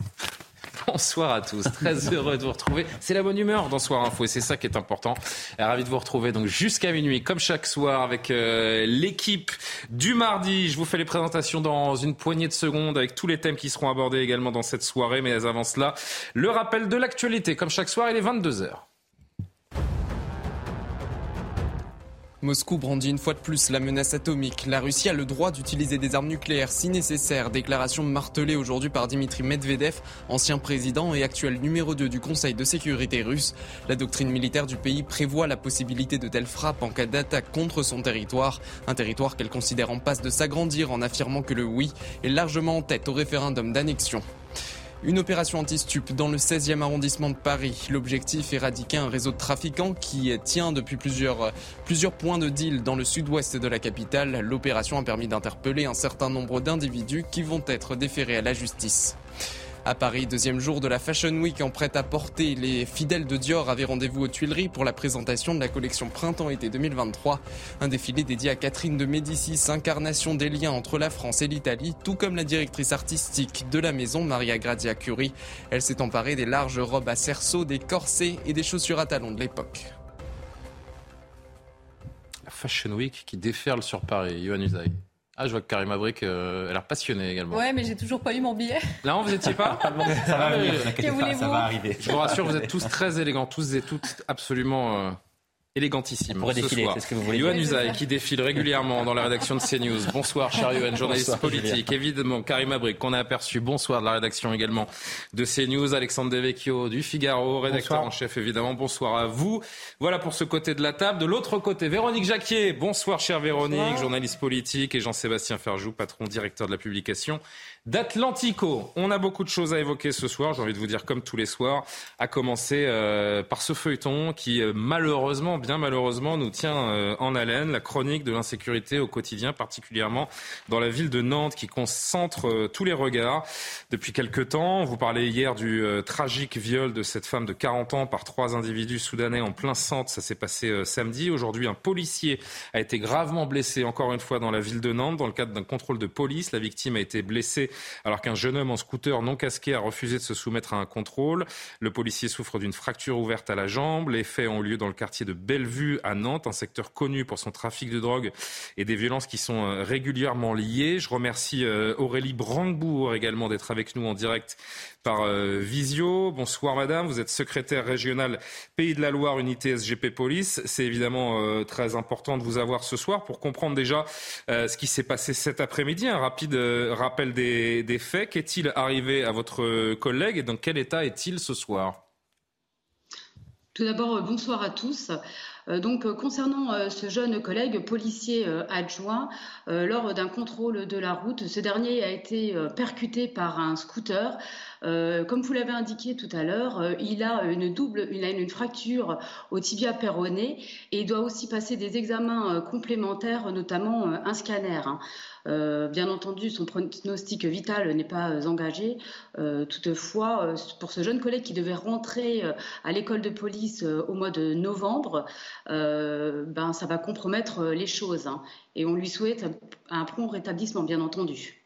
Bonsoir à tous, très heureux de vous retrouver. C'est la bonne humeur dans Soir Info et c'est ça qui est important. Ravi de vous retrouver donc jusqu'à minuit, comme chaque soir, avec euh, l'équipe du mardi. Je vous fais les présentations dans une poignée de secondes avec tous les thèmes qui seront abordés également dans cette soirée. Mais avant cela, le rappel de l'actualité. Comme chaque soir, il est 22h. Moscou brandit une fois de plus la menace atomique. La Russie a le droit d'utiliser des armes nucléaires si nécessaire. Déclaration martelée aujourd'hui par Dimitri Medvedev, ancien président et actuel numéro 2 du Conseil de sécurité russe. La doctrine militaire du pays prévoit la possibilité de telles frappes en cas d'attaque contre son territoire. Un territoire qu'elle considère en passe de s'agrandir en affirmant que le oui est largement en tête au référendum d'annexion. Une opération anti-stup dans le 16e arrondissement de Paris. L'objectif est éradiquer un réseau de trafiquants qui tient depuis plusieurs, plusieurs points de deal dans le sud-ouest de la capitale. L'opération a permis d'interpeller un certain nombre d'individus qui vont être déférés à la justice. À Paris, deuxième jour de la Fashion Week en prêt à porter, les fidèles de Dior avaient rendez-vous aux Tuileries pour la présentation de la collection Printemps-été 2023. Un défilé dédié à Catherine de Médicis, incarnation des liens entre la France et l'Italie, tout comme la directrice artistique de la maison, Maria Grazia Curie. Elle s'est emparée des larges robes à cerceau, des corsets et des chaussures à talons de l'époque. La Fashion Week qui déferle sur Paris. Yohann Usaï. Ah, je vois que Karim Abrik euh, a l'air passionnée également. Ouais, mais j'ai toujours pas eu mon billet. Non, vous étiez pas Ça va, Ah, venir, oui. vous inquiétez pas, ça va arriver. Je vous rassure, vous êtes tous très élégants, tous et toutes absolument pourrait ce défiler, soir. c'est ce que vous voulez Yohann dire. Usaï qui défile régulièrement dans la rédaction de CNews. Bonsoir, cher Yohann, journaliste Bonsoir, politique. Évidemment, Karim Abrik qu'on a aperçu. Bonsoir de la rédaction également de CNews. Alexandre Devecchio du Figaro, rédacteur en chef évidemment. Bonsoir à vous. Voilà pour ce côté de la table. De l'autre côté, Véronique Jacquier. Bonsoir, chère Véronique, journaliste politique et Jean-Sébastien Ferjou, patron directeur de la publication d'Atlantico. On a beaucoup de choses à évoquer ce soir, j'ai envie de vous dire comme tous les soirs, à commencer euh, par ce feuilleton qui euh, malheureusement, bien malheureusement, nous tient euh, en haleine, la chronique de l'insécurité au quotidien, particulièrement dans la ville de Nantes qui concentre tous les regards depuis quelque temps. Vous parlez hier du tragique viol de cette femme de 40 ans par trois individus soudanais en plein centre, ça s'est passé samedi. Aujourd'hui, un policier a été gravement blessé encore une fois dans la ville de Nantes dans le cadre d'un contrôle de police. La victime a été blessée alors qu'un jeune homme en scooter non casqué a refusé de se soumettre à un contrôle. Le policier souffre d'une fracture ouverte à la jambe. Les faits ont lieu dans le quartier de Bellevue à Nantes, un secteur connu pour son trafic de drogue et des violences qui sont euh, régulièrement liées. Je remercie euh, Aurélie Brandebourg également d'être avec nous en direct par euh, visio. Bonsoir madame, vous êtes secrétaire régionale Pays de la Loire, unité SGP Police. C'est évidemment très important de vous avoir ce soir pour comprendre déjà ce qui s'est passé cet après-midi. Un rapide rappel des, des faits. Qu'est-il arrivé à votre collègue et dans quel état est-il ce soir? Tout d'abord, euh, bonsoir à tous. Euh, donc, euh, concernant ce jeune collègue policier adjoint, lors d'un contrôle de la route, ce dernier a été percuté par un scooter. Euh, comme vous l'avez indiqué tout à l'heure, euh, il a une double, a une fracture au tibia péroné et il doit aussi passer des examens euh, complémentaires, notamment un scanner. hein. Bien entendu, son pronostic vital n'est pas engagé. Toutefois, pour ce jeune collègue qui devait rentrer à l'école de police au mois de novembre, ben, ça va compromettre les choses. hein. Et on lui souhaite un prompt rétablissement, bien entendu.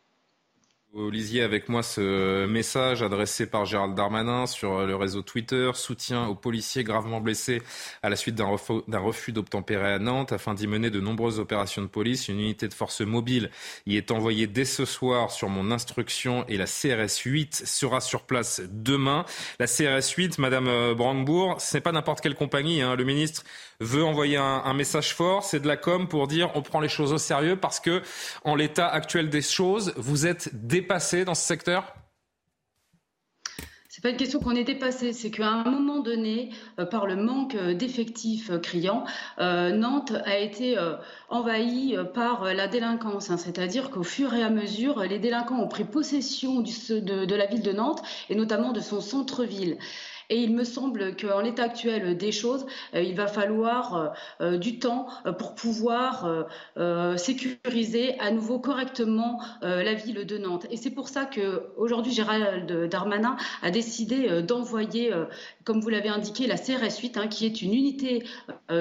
Vous lisiez avec moi ce message adressé par Gérald Darmanin sur le réseau Twitter, soutien aux policiers gravement blessés à la suite d'un refus, d'obtempérer à Nantes afin d'y mener de nombreuses opérations de police. Une unité de force mobile y est envoyée dès ce soir sur mon instruction et la CRS 8 sera sur place demain. La CRS 8, Madame Brandebourg, ce n'est pas n'importe quelle compagnie. hein. Le ministre veut envoyer un, message fort, c'est de la com pour dire on prend les choses au sérieux parce que en l'état actuel des choses, vous êtes dépassé dans ce secteur? C'est pas une question qu'on est dépassé, c'est qu'à un moment donné, euh, par le manque euh, d'effectifs euh, criants, Nantes a été envahie par la délinquance. Hein. C'est-à-dire qu'au fur et à mesure, les délinquants ont pris possession de, la ville de Nantes et notamment de son centre-ville. Et il me semble qu'en l'état actuel des choses, euh, il va falloir euh, euh, du temps pour pouvoir sécuriser à nouveau correctement la ville de Nantes. Et c'est pour ça qu'aujourd'hui, Gérald Darmanin a décidé d'envoyer, comme vous l'avez indiqué, la CRS 8, hein, qui est une unité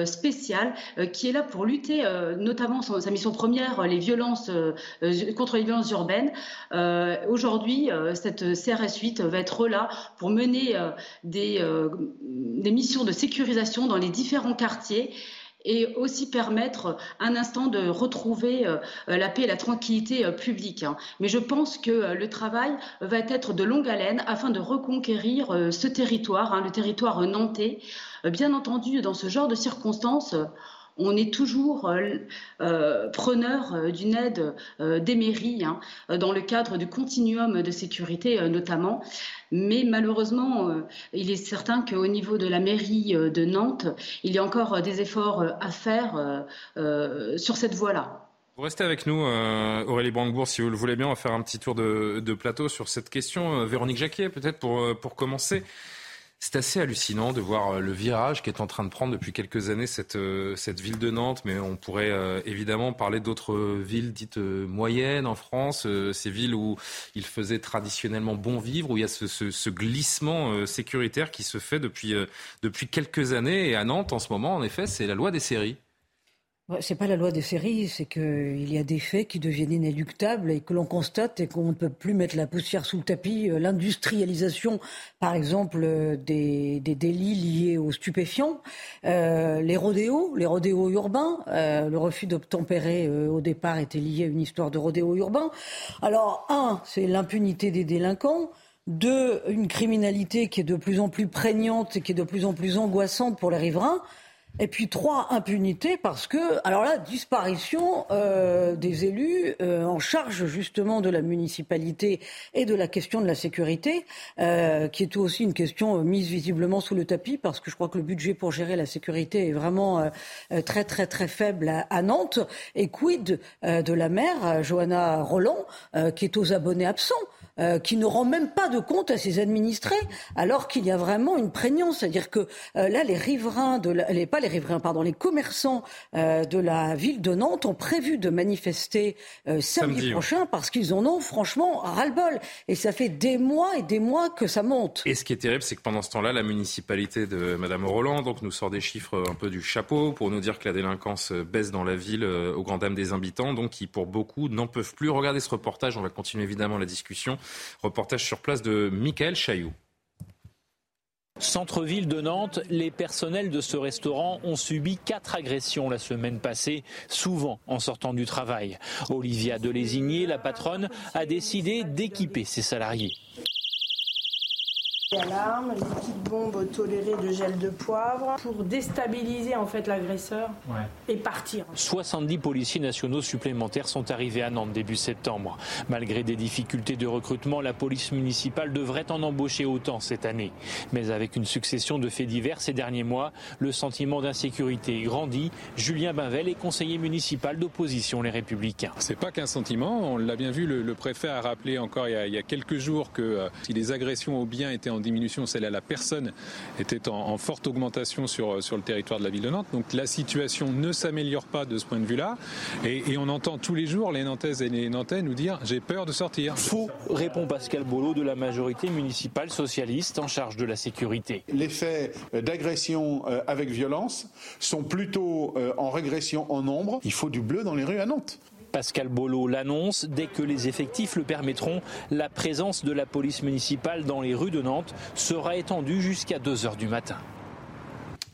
spéciale qui est là pour lutter, notamment sa mission première, les violences contre les violences urbaines. Aujourd'hui, cette CRS 8 va être là pour mener des euh, des, missions de sécurisation dans les différents quartiers et aussi permettre un instant de retrouver euh, la paix et la tranquillité euh, publique. Hein. Mais je pense que le travail va être de longue haleine afin de reconquérir ce territoire, hein, le territoire nantais. Bien entendu, dans ce genre de circonstances, on est toujours euh, euh, preneur euh, d'une aide des mairies, hein, dans le cadre du continuum de sécurité notamment. Mais malheureusement, il est certain qu'au niveau de la mairie de Nantes, il y a encore des efforts à faire sur cette voie-là. Vous restez avec nous, Aurélie Brandebourg, si vous le voulez bien. On va faire un petit tour de, plateau sur cette question. Véronique Jacquet, peut-être pour, pour commencer. C'est assez hallucinant de voir euh, le virage qu'est en train de prendre depuis quelques années cette, euh, cette ville de Nantes, mais on pourrait euh, évidemment parler d'autres villes dites moyennes en France, ces villes où il faisait traditionnellement bon vivre, où il y a ce, ce, ce glissement sécuritaire qui se fait depuis, depuis quelques années. Et à Nantes, en ce moment, en effet, c'est la loi des séries. C'est pas la loi des séries, c'est qu'il y a des faits qui deviennent inéluctables et que l'on constate et qu'on ne peut plus mettre la poussière sous le tapis. Euh, l'industrialisation, par exemple, euh, des, délits liés aux stupéfiants, euh, les rodéos, les rodéos urbains, le refus d'obtempérer au départ était lié à une histoire de rodéo urbain. Alors, un, c'est l'impunité des délinquants. Deux, une criminalité qui est de plus en plus prégnante et qui est de plus en plus angoissante pour les riverains. Et puis trois, impunité parce que, alors là, disparition euh, des élus euh, en charge justement de la municipalité et de la question de la sécurité, euh, qui est aussi une question mise visiblement sous le tapis parce que je crois que le budget pour gérer la sécurité est vraiment très très très faible à, Nantes. Et quid de la maire, Johanna Roland, qui est aux abonnés absents euh, qui ne rend même pas de compte à ses administrés, alors qu'il y a vraiment une prégnance. C'est-à-dire que euh, là, les riverains, de les, pas les riverains, pardon, les commerçants euh, de la ville de Nantes ont prévu de manifester samedi, prochain parce qu'ils en ont franchement ras-le-bol. Et ça fait des mois et des mois que ça monte. Et ce qui est terrible, c'est que pendant ce temps-là, la municipalité de Madame Roland donc, nous sort des chiffres un peu du chapeau pour nous dire que la délinquance baisse dans la ville au grand dam des habitants, donc qui pour beaucoup n'en peuvent plus. Regardez ce reportage, on va continuer évidemment la discussion. Reportage sur place de Michael Chailloux. Centre-ville de Nantes, les personnels de ce restaurant ont subi quatre agressions la semaine passée, souvent en sortant du travail. Olivia Delésigné, la patronne, a décidé d'équiper ses salariés. Alarme, liquide bombe toléré de gel de poivre pour déstabiliser en fait l'agresseur et partir. 70 policiers nationaux supplémentaires sont arrivés à Nantes début septembre. Malgré des difficultés de recrutement, la police municipale devrait en embaucher autant cette année. Mais avec une succession de faits divers ces derniers mois, le sentiment d'insécurité grandit. Julien Bavel est conseiller municipal d'opposition Les Républicains. C'est pas qu'un sentiment, on l'a bien vu, le, préfet a rappelé encore il y a, quelques jours que euh, si les agressions aux biens étaient en diminution, celle à la personne était en, forte augmentation sur, sur le territoire de la ville de Nantes. Donc la situation ne s'améliore pas de ce point de vue-là. Et, on entend tous les jours les Nantaises et les Nantais nous dire j'ai peur de sortir. Faux, répond Pascal Bolo de la majorité municipale socialiste en charge de la sécurité. Les faits d'agression euh, avec violence sont plutôt euh, en régression en nombre. Il faut du bleu dans les rues à Nantes. Pascal Bolo l'annonce, dès que les effectifs le permettront, la présence de la police municipale dans les rues de Nantes sera étendue jusqu'à 2 heures du matin.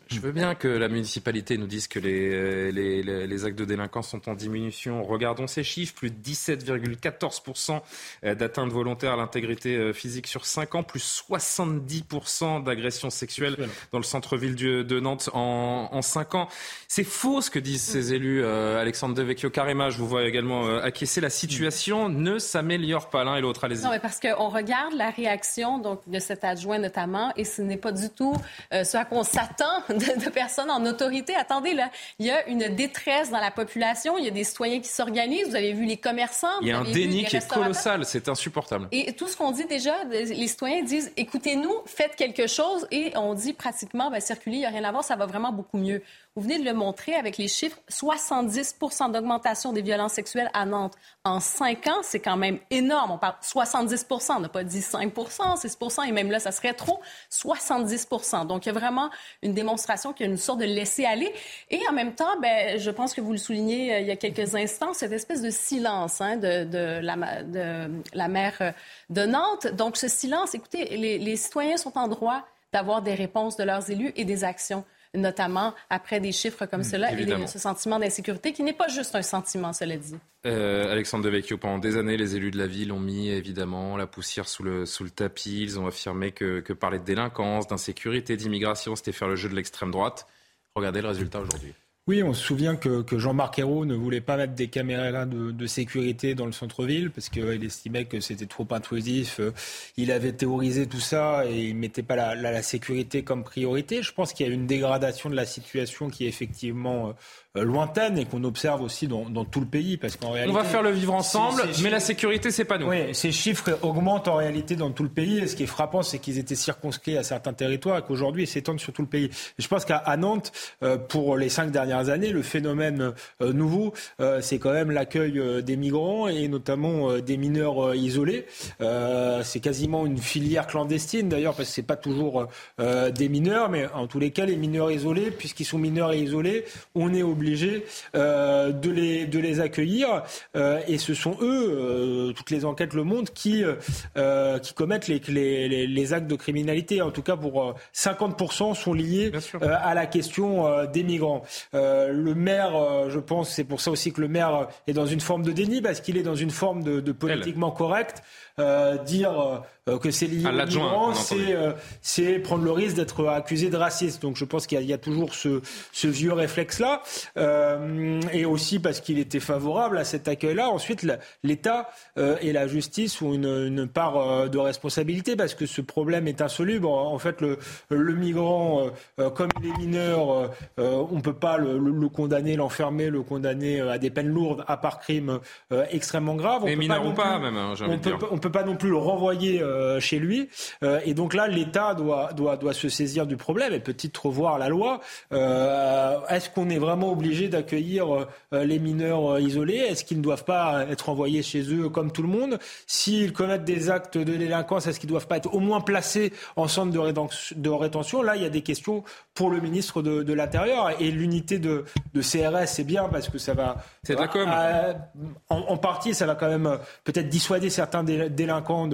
Je veux bien que la municipalité nous dise que les, les, les, actes de délinquance sont en diminution. Regardons ces chiffres, plus de 17,14% d'atteinte volontaire à l'intégrité physique sur 5 ans, plus 70% d'agressions sexuelles dans le centre-ville de Nantes en, en 5 ans. C'est faux ce que disent ces élus. Euh, Alexandre Devecchio Carema, je vous vois également euh, acquiescer. La situation ne s'améliore pas l'un et l'autre. Allez-y. Non, mais parce qu'on regarde la réaction donc, de cet adjoint notamment, et ce n'est pas du tout euh, ce à quoi on s'attend de, personnes en autorité. Attendez, là, il y a une détresse dans la population. Il y a des citoyens qui s'organisent. Vous avez vu les commerçants. Il y a un déni qui est colossal. C'est insupportable. Et tout ce qu'on dit déjà, les citoyens disent écoutez-nous, faites quelque chose. Et on dit pratiquement, ben, circuler, il n'y a rien à voir, ça va vraiment beaucoup mieux. Vous venez de le montrer avec les chiffres. 70% d'augmentation des violences sexuelles à Nantes en 5 ans, c'est quand même énorme. On parle 70 on n'a pas dit 5 6% et même là, ça serait trop. 70% Donc, il y a vraiment une démonstration qu'il y a une sorte de laisser-aller. Et en même temps, ben, je pense que vous le soulignez euh, il y a quelques instants, cette espèce de silence hein, de, la, de maire euh, de Nantes. Donc, ce silence, écoutez, les citoyens sont en droit d'avoir des réponses de leurs élus et des actions notamment après des chiffres comme mmh, cela et ce sentiment d'insécurité qui n'est pas juste un sentiment, cela dit. Euh, Alexandre Devecchio, pendant des années, les élus de la ville ont mis évidemment la poussière sous le, sous le tapis. Ils ont affirmé que, que parler de délinquance, d'insécurité, d'immigration, c'était faire le jeu de l'extrême droite. Regardez le résultat aujourd'hui. Oui, on se souvient que, que Jean-Marc Ayrault ne voulait pas mettre des caméras de, de sécurité dans le centre-ville parce qu'il estimait que c'était trop intrusif. Il avait théorisé tout ça et il ne mettait pas la, la, la, sécurité comme priorité. Je pense qu'il y a une dégradation de la situation qui est effectivement euh, lointaine et qu'on observe aussi dans, dans, tout le pays. Parce qu'en réalité, on va faire le vivre ensemble, mais la sécurité, c'est pas nous. Oui, ces chiffres augmentent en réalité dans tout le pays. Et ce qui est frappant, c'est qu'ils étaient circonscrits à certains territoires et qu'aujourd'hui, ils s'étendent sur tout le pays. Et je pense qu'à Nantes, euh, pour les cinq dernières années, le phénomène euh, nouveau, c'est quand même l'accueil des migrants et notamment des mineurs isolés. c'est quasiment une filière clandestine d'ailleurs, parce que c'est pas toujours des mineurs, mais en tous les cas, les mineurs isolés, puisqu'ils sont mineurs et isolés, on est obligé euh, de, les, de les accueillir. Euh, et ce sont eux, euh, toutes les enquêtes le montrent, qui, qui commettent les, les, les, actes de criminalité. En tout cas, pour 50% sont liés à la question des migrants. le maire, je pense, c'est pour ça aussi que le maire est dans une forme de déni, parce qu'il est dans une forme de, de politiquement correct. Dire euh, que c'est lié aux migrants, euh, c'est prendre le risque d'être accusé de racisme. Donc je pense qu'il y, y, a toujours ce, ce vieux réflexe-là, euh, et aussi parce qu'il était favorable à cet accueil-là. Ensuite, l'État euh, et la justice ont une, une, part de responsabilité parce que ce problème est insoluble. En fait, le, le migrant, comme il est mineur, on peut pas le, le condamner, l'enfermer, le condamner à des peines lourdes, à part crime extrêmement grave. On mineur ou pas, même. Hein, on, peut, on peut pas non plus le renvoyer euh, chez lui. Euh, et donc là, l'État doit, doit, doit se saisir du problème et peut-être revoir la loi. Euh, est-ce qu'on est vraiment obligé d'accueillir les mineurs isolés? Est-ce qu'ils ne doivent pas être envoyés chez eux comme tout le monde? S'ils commettent des actes de délinquance, est-ce qu'ils ne doivent pas être au moins placés en centre de rétention? Là, il y a des questions pour le ministre de, l'Intérieur. Et l'unité de, de, CRS, c'est bien parce que ça va... C'est de la com. en, partie, ça va quand même peut-être dissuader certains délinquants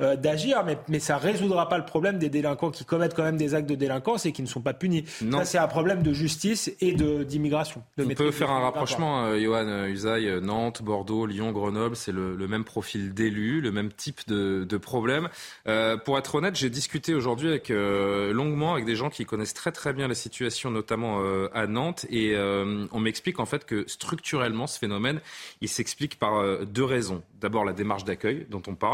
d'agir, mais, mais ça résoudra pas le problème des délinquants qui commettent quand même des actes de délinquance et qui ne sont pas punis. Ça, c'est un problème de justice et d'immigration. On peut faire un rapprochement, euh, Johan euh, Usaï, euh, Nantes, Bordeaux, Lyon, Grenoble, c'est le, même profil d'élus, le même type de, de problème. pour être honnête, j'ai discuté aujourd'hui avec, longuement avec des gens qui connaissent très très bien la situation, notamment à Nantes, et on m'explique en fait que structurellement, ce phénomène, il s'explique par deux raisons. D'abord, la démarche d'accueil dont on parle,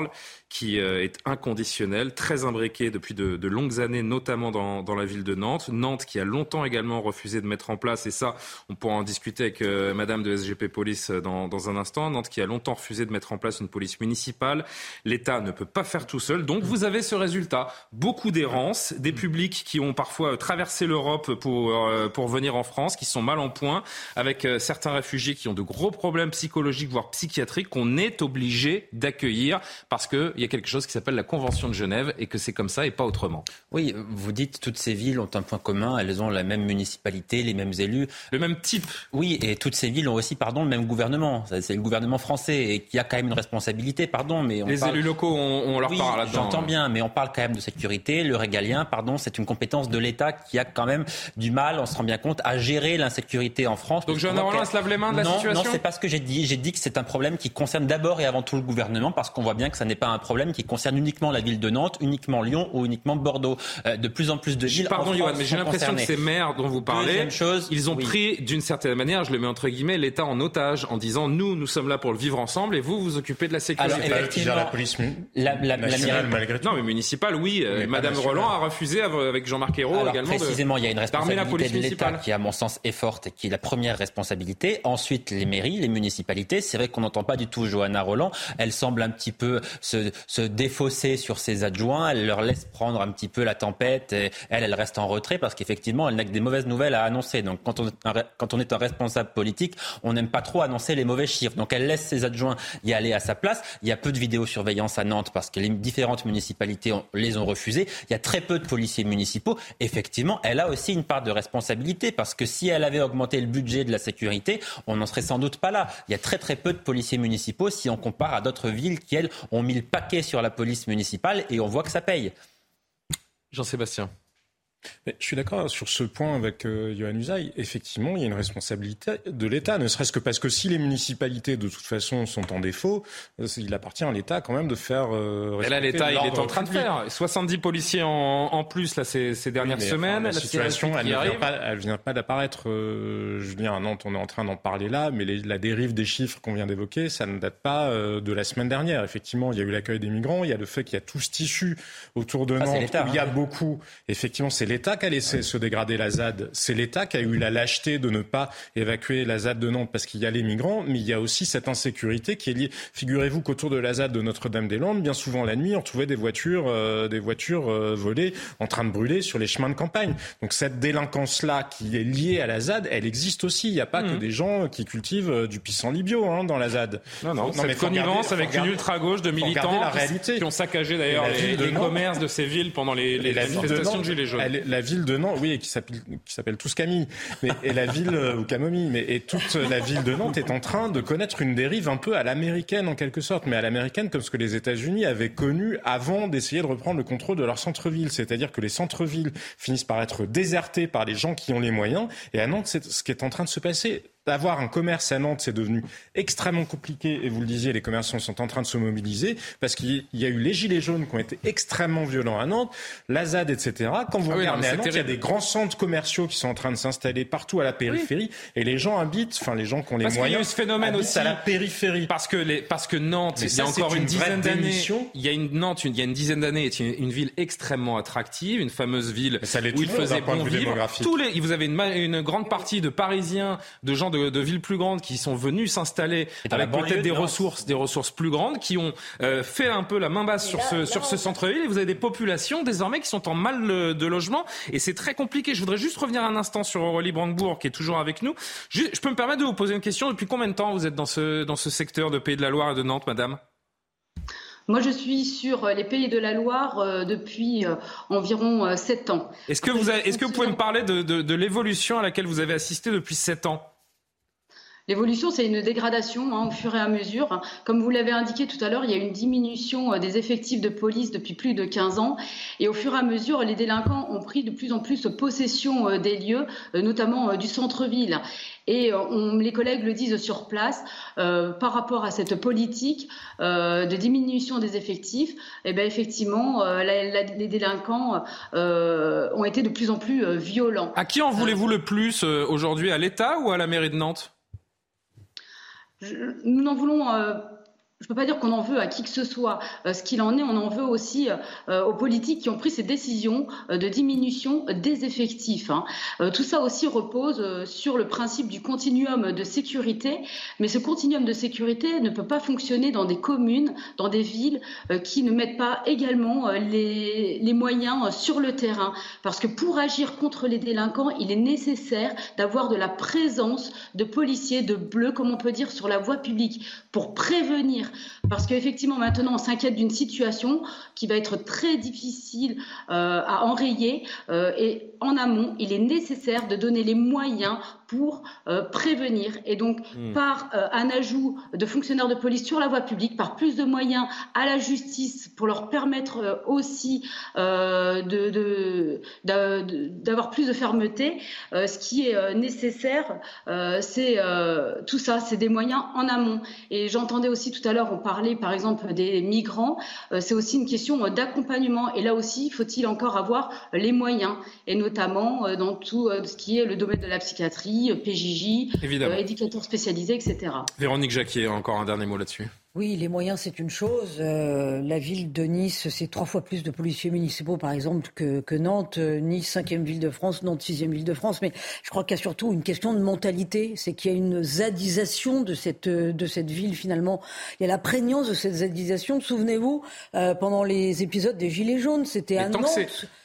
qui est inconditionnelle, très imbriquée depuis de, longues années, notamment dans, la ville de Nantes. Nantes qui a longtemps également refusé de mettre en place, et ça, on pourra en discuter avec euh, Madame de SGP Police dans, dans, un instant. Nantes qui a longtemps refusé de mettre en place une police municipale. L'État ne peut pas faire tout seul, donc vous avez ce résultat. Beaucoup d'errance, des publics qui ont parfois traversé l'Europe pour, euh, pour venir en France, qui sont mal en point, avec euh, certains réfugiés qui ont de gros problèmes psychologiques, voire psychiatriques, qu'on est obligé d'accueillir parce qu'il y a quelque chose qui s'appelle la Convention de Genève et que c'est comme ça et pas autrement. Oui, vous dites toutes ces villes ont un point commun, elles ont la même municipalité, les mêmes élus. Le même type. Oui, et toutes ces villes ont aussi, pardon, le même gouvernement. C'est le gouvernement français et qui a quand même une responsabilité, pardon. Mais les élus locaux, on, leur parle là-dedans. J'entends bien, mais on parle quand même de sécurité. Le régalien, pardon, c'est une compétence de l'État qui a quand même du mal, on se rend bien compte, à gérer l'insécurité en France. Donc Johanna Roland se lave les mains de la non, situation Non, c'est pas ce que j'ai dit. J'ai dit que c'est un problème qui concerne d'abord et avant tout le gouvernement parce qu'on voit bien que ça n'est pas un problème qui concerne uniquement la ville de Nantes, uniquement Lyon ou uniquement Bordeaux. Euh, de plus en plus de villes. Pardon, Johan, mais j'ai l'impression que ces maires dont vous parlez, chose, ils ont pris d'une certaine manière, je le mets entre guillemets, l'État en otage en disant nous, nous sommes là pour le vivre ensemble et vous, vous occupez de la sécurité. Alors, effectivement, la police la, la, nationale, malgré tout. Non, mais municipale, oui. Mais Madame Roland a refusé avec Jean-Marc Ayrault Alors, également. Précisément, de, il y a une responsabilité de l'État qui, à mon sens, est forte et qui est la première responsabilité. Ensuite, les mairies, les municipalités. C'est vrai qu'on n'entend pas du tout Johanna Roland. Elle semble un petit peu se, se défausser sur ses adjoints. Elle leur laisse prendre un petit peu la tempête. Et elle, elle reste en retrait parce qu'effectivement, elle n'a que des mauvaises nouvelles à annoncer. Donc, quand on, est un, quand on est un responsable politique, on n'aime pas trop annoncer les mauvais chiffres. Donc, elle laisse ses adjoints y aller à sa place. Il y a peu de vidéosurveillance à Nantes parce que les différentes municipalités ont, les ont refusées. Il y a très peu de policiers municipaux. Effectivement, elle a aussi une part de responsabilité parce que si elle avait augmenté le budget de la sécurité, on n'en serait sans doute pas là. Il y a très très peu de policiers municipaux si on compare à d'autres villes qui, elles, ont mis le paquet sur la police municipale et on voit que ça paye. Jean-Sébastien. Mais je suis d'accord sur ce point avec euh, Johan Usaï. Effectivement, il y a une responsabilité de l'État, ne serait-ce que parce que si les municipalités, de toute façon, sont en défaut, euh, il appartient à l'État quand même de faire. Euh, Et là, l'État, il est en train de faire 70 policiers en, en plus là ces, ces dernières oui, semaines. Enfin, la, la, situation, elle ne vient pas, elle vient pas d'apparaître. Euh, Julien, à Nantes, on est en train d'en parler là, mais les, la dérive des chiffres qu'on vient d'évoquer, ça ne date pas euh, de la semaine dernière. Effectivement, il y a eu l'accueil des migrants, il y a le fait qu'il y a tout ce tissu autour de Ah, Nantes où il y a hein. beaucoup. Effectivement, c'est l'État qui a laissé se dégrader la ZAD. C'est l'État qui a eu la lâcheté de ne pas évacuer la ZAD de Nantes parce qu'il y a les migrants, mais il y a aussi cette insécurité qui est liée. Figurez-vous qu'autour de la ZAD de Notre-Dame-des-Landes, bien souvent la nuit, on trouvait des voitures, euh, des voitures euh, volées en train de brûler sur les chemins de campagne. Donc cette délinquance-là qui est liée à la ZAD, elle existe aussi. Il n'y a pas que des gens qui cultivent euh, du pissenlit bio hein, dans la ZAD. Non, non, mais cette connivence avec une ultra-gauche de militants la qui- réalité. qui ont saccagé d'ailleurs les, de les commerces de ces villes pendant les, les de manifestations de, Nantes, Gilets jaunes. elle- la ville de Nantes, oui, et qui s'appelle tous Camille, mais et la ville euh, ou Camomille, mais et toute la ville de Nantes est en train de connaître une dérive un peu à l'américaine en quelque sorte, mais à l'américaine comme ce que les États-Unis avaient connu avant d'essayer de reprendre le contrôle de leur centre-ville, c'est-à-dire que les centres-villes finissent par être désertés par les gens qui ont les moyens, et à Nantes, c'est ce qui est en train de se passer. D'avoir un commerce à Nantes, c'est devenu extrêmement compliqué. Et vous le disiez, les commerçants sont en train de se mobiliser parce qu'il y a eu les gilets jaunes qui ont été extrêmement violents à Nantes, la ZAD, etc. Quand vous Ah oui, regardez à Nantes, il y a des grands centres commerciaux qui sont en train de s'installer partout à la périphérie. Et les gens habitent, enfin les gens qui ont les Parce qu'il y a eu moyens, ce phénomène aussi à la périphérie. Parce que, les, parce que Nantes, il y a encore une, dizaine d'années, il y a une Nantes, une- il y a une dizaine d'années, est une, une ville extrêmement attractive, une fameuse ville ça où il faisait bon vivre. Tous les, vous avez une grande partie de Parisiens, de gens de, de villes plus grandes qui sont venus s'installer avec peut-être des de ressources, des ressources plus grandes, qui ont euh, fait un peu la main basse sur ce, sur ce centre-ville. Et vous avez des populations désormais qui sont en mal euh, de logement, et c'est très compliqué. Je voudrais juste revenir un instant sur Aurélie Brandebourg, qui est toujours avec nous. Je, je peux me permettre de vous poser une question. Depuis combien de temps vous êtes dans ce, dans ce secteur de Pays de la Loire et de Nantes, madame? Moi, je suis sur euh, les Pays de la Loire euh, depuis euh, environ euh, sept ans. Est-ce que, vous avez- est-ce que vous pouvez me parler de, de, de l'évolution à laquelle vous avez assisté depuis 7 ans? L'évolution, c'est une dégradation hein, au fur et à mesure. Comme vous l'avez indiqué tout à l'heure, il y a une diminution euh, des effectifs de police depuis plus de 15 ans. Et au fur et à mesure, les délinquants ont pris de plus en plus possession euh, des lieux, euh, notamment du centre-ville. Et on, les collègues le disent sur place, euh, par rapport à cette politique euh, de diminution des effectifs, eh ben effectivement, euh, la- la- les délinquants ont été de plus en plus violents. À qui en voulez-vous le plus aujourd'hui À l'État ou à la mairie de Nantes? Nous n'en voulons. Euh, je ne peux pas dire qu'on en veut à qui que ce soit. Euh, ce qu'il en est, on en veut aussi euh, aux politiques qui ont pris ces décisions euh, de diminution des effectifs. hein. Euh, tout ça aussi repose euh, sur le principe du continuum de sécurité, mais ce continuum de sécurité ne peut pas fonctionner dans des communes, dans des villes euh, qui ne mettent pas également euh, les, les moyens euh, sur le terrain. Parce que pour agir contre les délinquants, il est nécessaire d'avoir de la présence de policiers, de bleus, comme on peut dire, sur la voie publique, pour prévenir. Parce qu'effectivement, maintenant, on s'inquiète d'une situation qui va être très difficile euh, à enrayer. euh, et en amont, il est nécessaire de donner les moyens pour euh, prévenir. Et donc, hmm. par euh, un ajout de fonctionnaires de police sur la voie publique, par plus de moyens à la justice pour leur permettre euh, aussi d'avoir de, plus de fermeté, ce qui est nécessaire, c'est tout ça, c'est des moyens en amont. Et j'entendais aussi tout à l'heure, on parlait par exemple des migrants, c'est aussi une question d'accompagnement. Et là aussi, faut-il encore avoir les moyens, et notamment dans tout ce qui est le domaine de la psychiatrie, PJJ, euh, éducateurs spécialisés, etc. Véronique Jacquier, encore un dernier mot là-dessus. Oui, les moyens, c'est une chose. Euh, la ville de Nice, c'est trois fois plus de policiers municipaux, par exemple, que, que Nantes. Euh, nice, cinquième ville de France, Nantes, sixième ville de France. Mais je crois qu'il y a surtout une question de mentalité. C'est qu'il y a une zadisation de cette, de cette ville, finalement. Il y a la prégnance de cette zadisation. Souvenez-vous, euh, pendant les épisodes des Gilets jaunes, c'était à Nantes.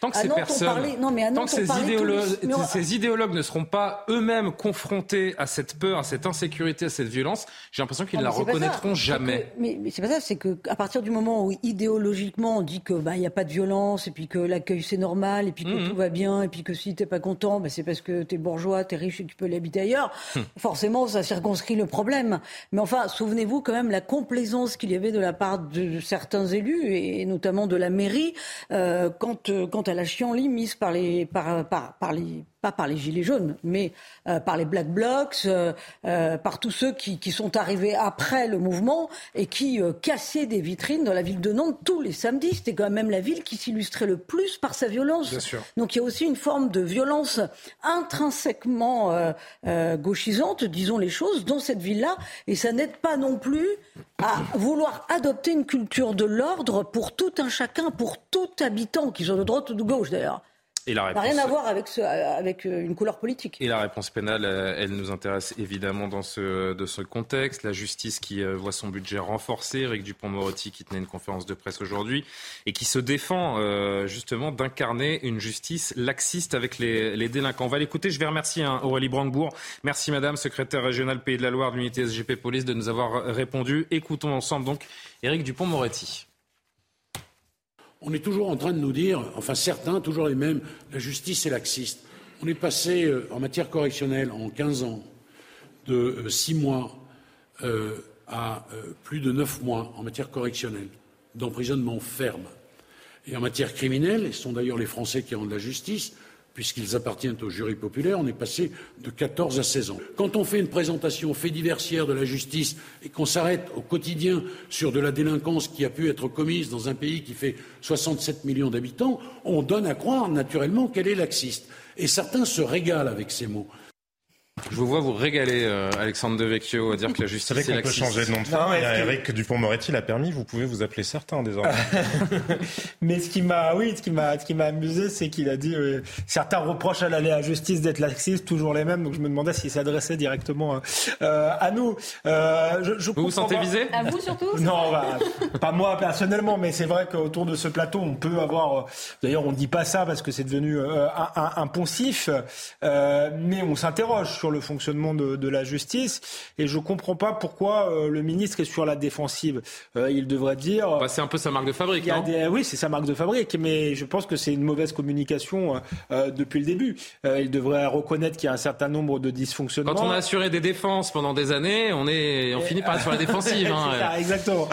tant que ces personnes, non, mais à Nantes, tant que ces, idéologues, ces idéologues ne seront pas eux-mêmes confrontés à cette peur, à cette insécurité, à cette violence, j'ai l'impression qu'ils ne la reconnaîtront jamais mais, c'est pas ça, c'est qu'à partir du moment où idéologiquement on dit que bah il y a pas de violence et puis que l'accueil c'est normal et puis que mhm. tout va bien et puis que si t'es pas content, bah, c'est parce que t'es bourgeois, t'es riche et tu peux l'habiter ailleurs. Hum. Forcément, ça circonscrit le problème. Mais enfin, souvenez-vous quand même la complaisance qu'il y avait de la part de certains élus et notamment de la mairie euh, quand euh, quant à la chienlit mise par les par, par, par les pas par les Gilets jaunes, mais euh, par les Black Blocs, euh, euh, par tous ceux qui, qui, sont arrivés après le mouvement et qui cassaient des vitrines dans la ville de Nantes tous les samedis. C'était quand même la ville qui s'illustrait le plus par sa violence. Donc il y a aussi une forme de violence intrinsèquement gauchisante, disons les choses, dans cette ville-là. Et ça n'aide pas non plus à vouloir adopter une culture de l'ordre pour tout un chacun, pour tout habitant, qu'ils soient de droite ou de gauche d'ailleurs. Et la réponse... Ça n'a rien à voir avec, ce, avec euh, une couleur politique. Et la réponse pénale, euh, elle nous intéresse évidemment dans ce, de ce contexte. La justice qui euh, voit son budget renforcé. Eric Dupont-Moretti qui tenait une conférence de presse aujourd'hui et qui se défend justement d'incarner une justice laxiste avec les, les, délinquants. On va l'écouter. Je vais remercier hein, Aurélie Brandebourg. Merci Madame, secrétaire régionale Pays de la Loire de l'unité SGP Police, de nous avoir répondu. Écoutons ensemble donc Eric Dupont-Moretti on est toujours en train de nous dire, enfin certains, toujours les mêmes, la justice est laxiste. On est passé euh, en matière correctionnelle en 15 ans de 6 euh, mois euh, à plus de 9 mois en matière correctionnelle d'emprisonnement ferme. Et en matière criminelle, et ce sont d'ailleurs les Français qui rendent la justice, puisqu'ils appartiennent au jury populaire, on est passé de 14 à 16 ans. Quand on fait une présentation fait diversière de la justice et qu'on s'arrête au quotidien sur de la délinquance qui a pu être commise dans un pays qui fait 67 millions d'habitants, on donne à croire naturellement qu'elle est laxiste. Et certains se régalent avec ces mots. Je vous vois vous régaler, euh, Alexandre Devecchio, à dire que la justice vous savez qu'on peut changer de nom de famille. Eric Dupont-Moretti l'a permis. Vous pouvez vous appeler certains désormais. Mais ce qui m'a, oui, ce qui m'a, ce qui m'a amusé, c'est qu'il a dit euh, certains reprochent à la justice d'être laxiste, toujours les mêmes. Donc je me demandais s'il s'adressait directement euh, à nous. je, je vous vous sentez visé À vous surtout Non, bah, pas moi personnellement, mais c'est vrai qu'autour de ce plateau, on peut avoir. D'ailleurs, on ne dit pas ça parce que c'est devenu un, un, un, poncif, mais on s'interroge sur le fonctionnement de, la justice. Et je ne comprends pas pourquoi euh, le ministre est sur la défensive. Euh, il devrait dire. Bah, c'est un peu sa marque de fabrique, non? Oui, c'est sa marque de fabrique, mais je pense que c'est une mauvaise communication euh, depuis le début. il devrait reconnaître qu'il y a un certain nombre de dysfonctionnements. Quand on a assuré des défenses pendant des années, on, est, on finit par être sur la défensive. Hein, ça, exactement.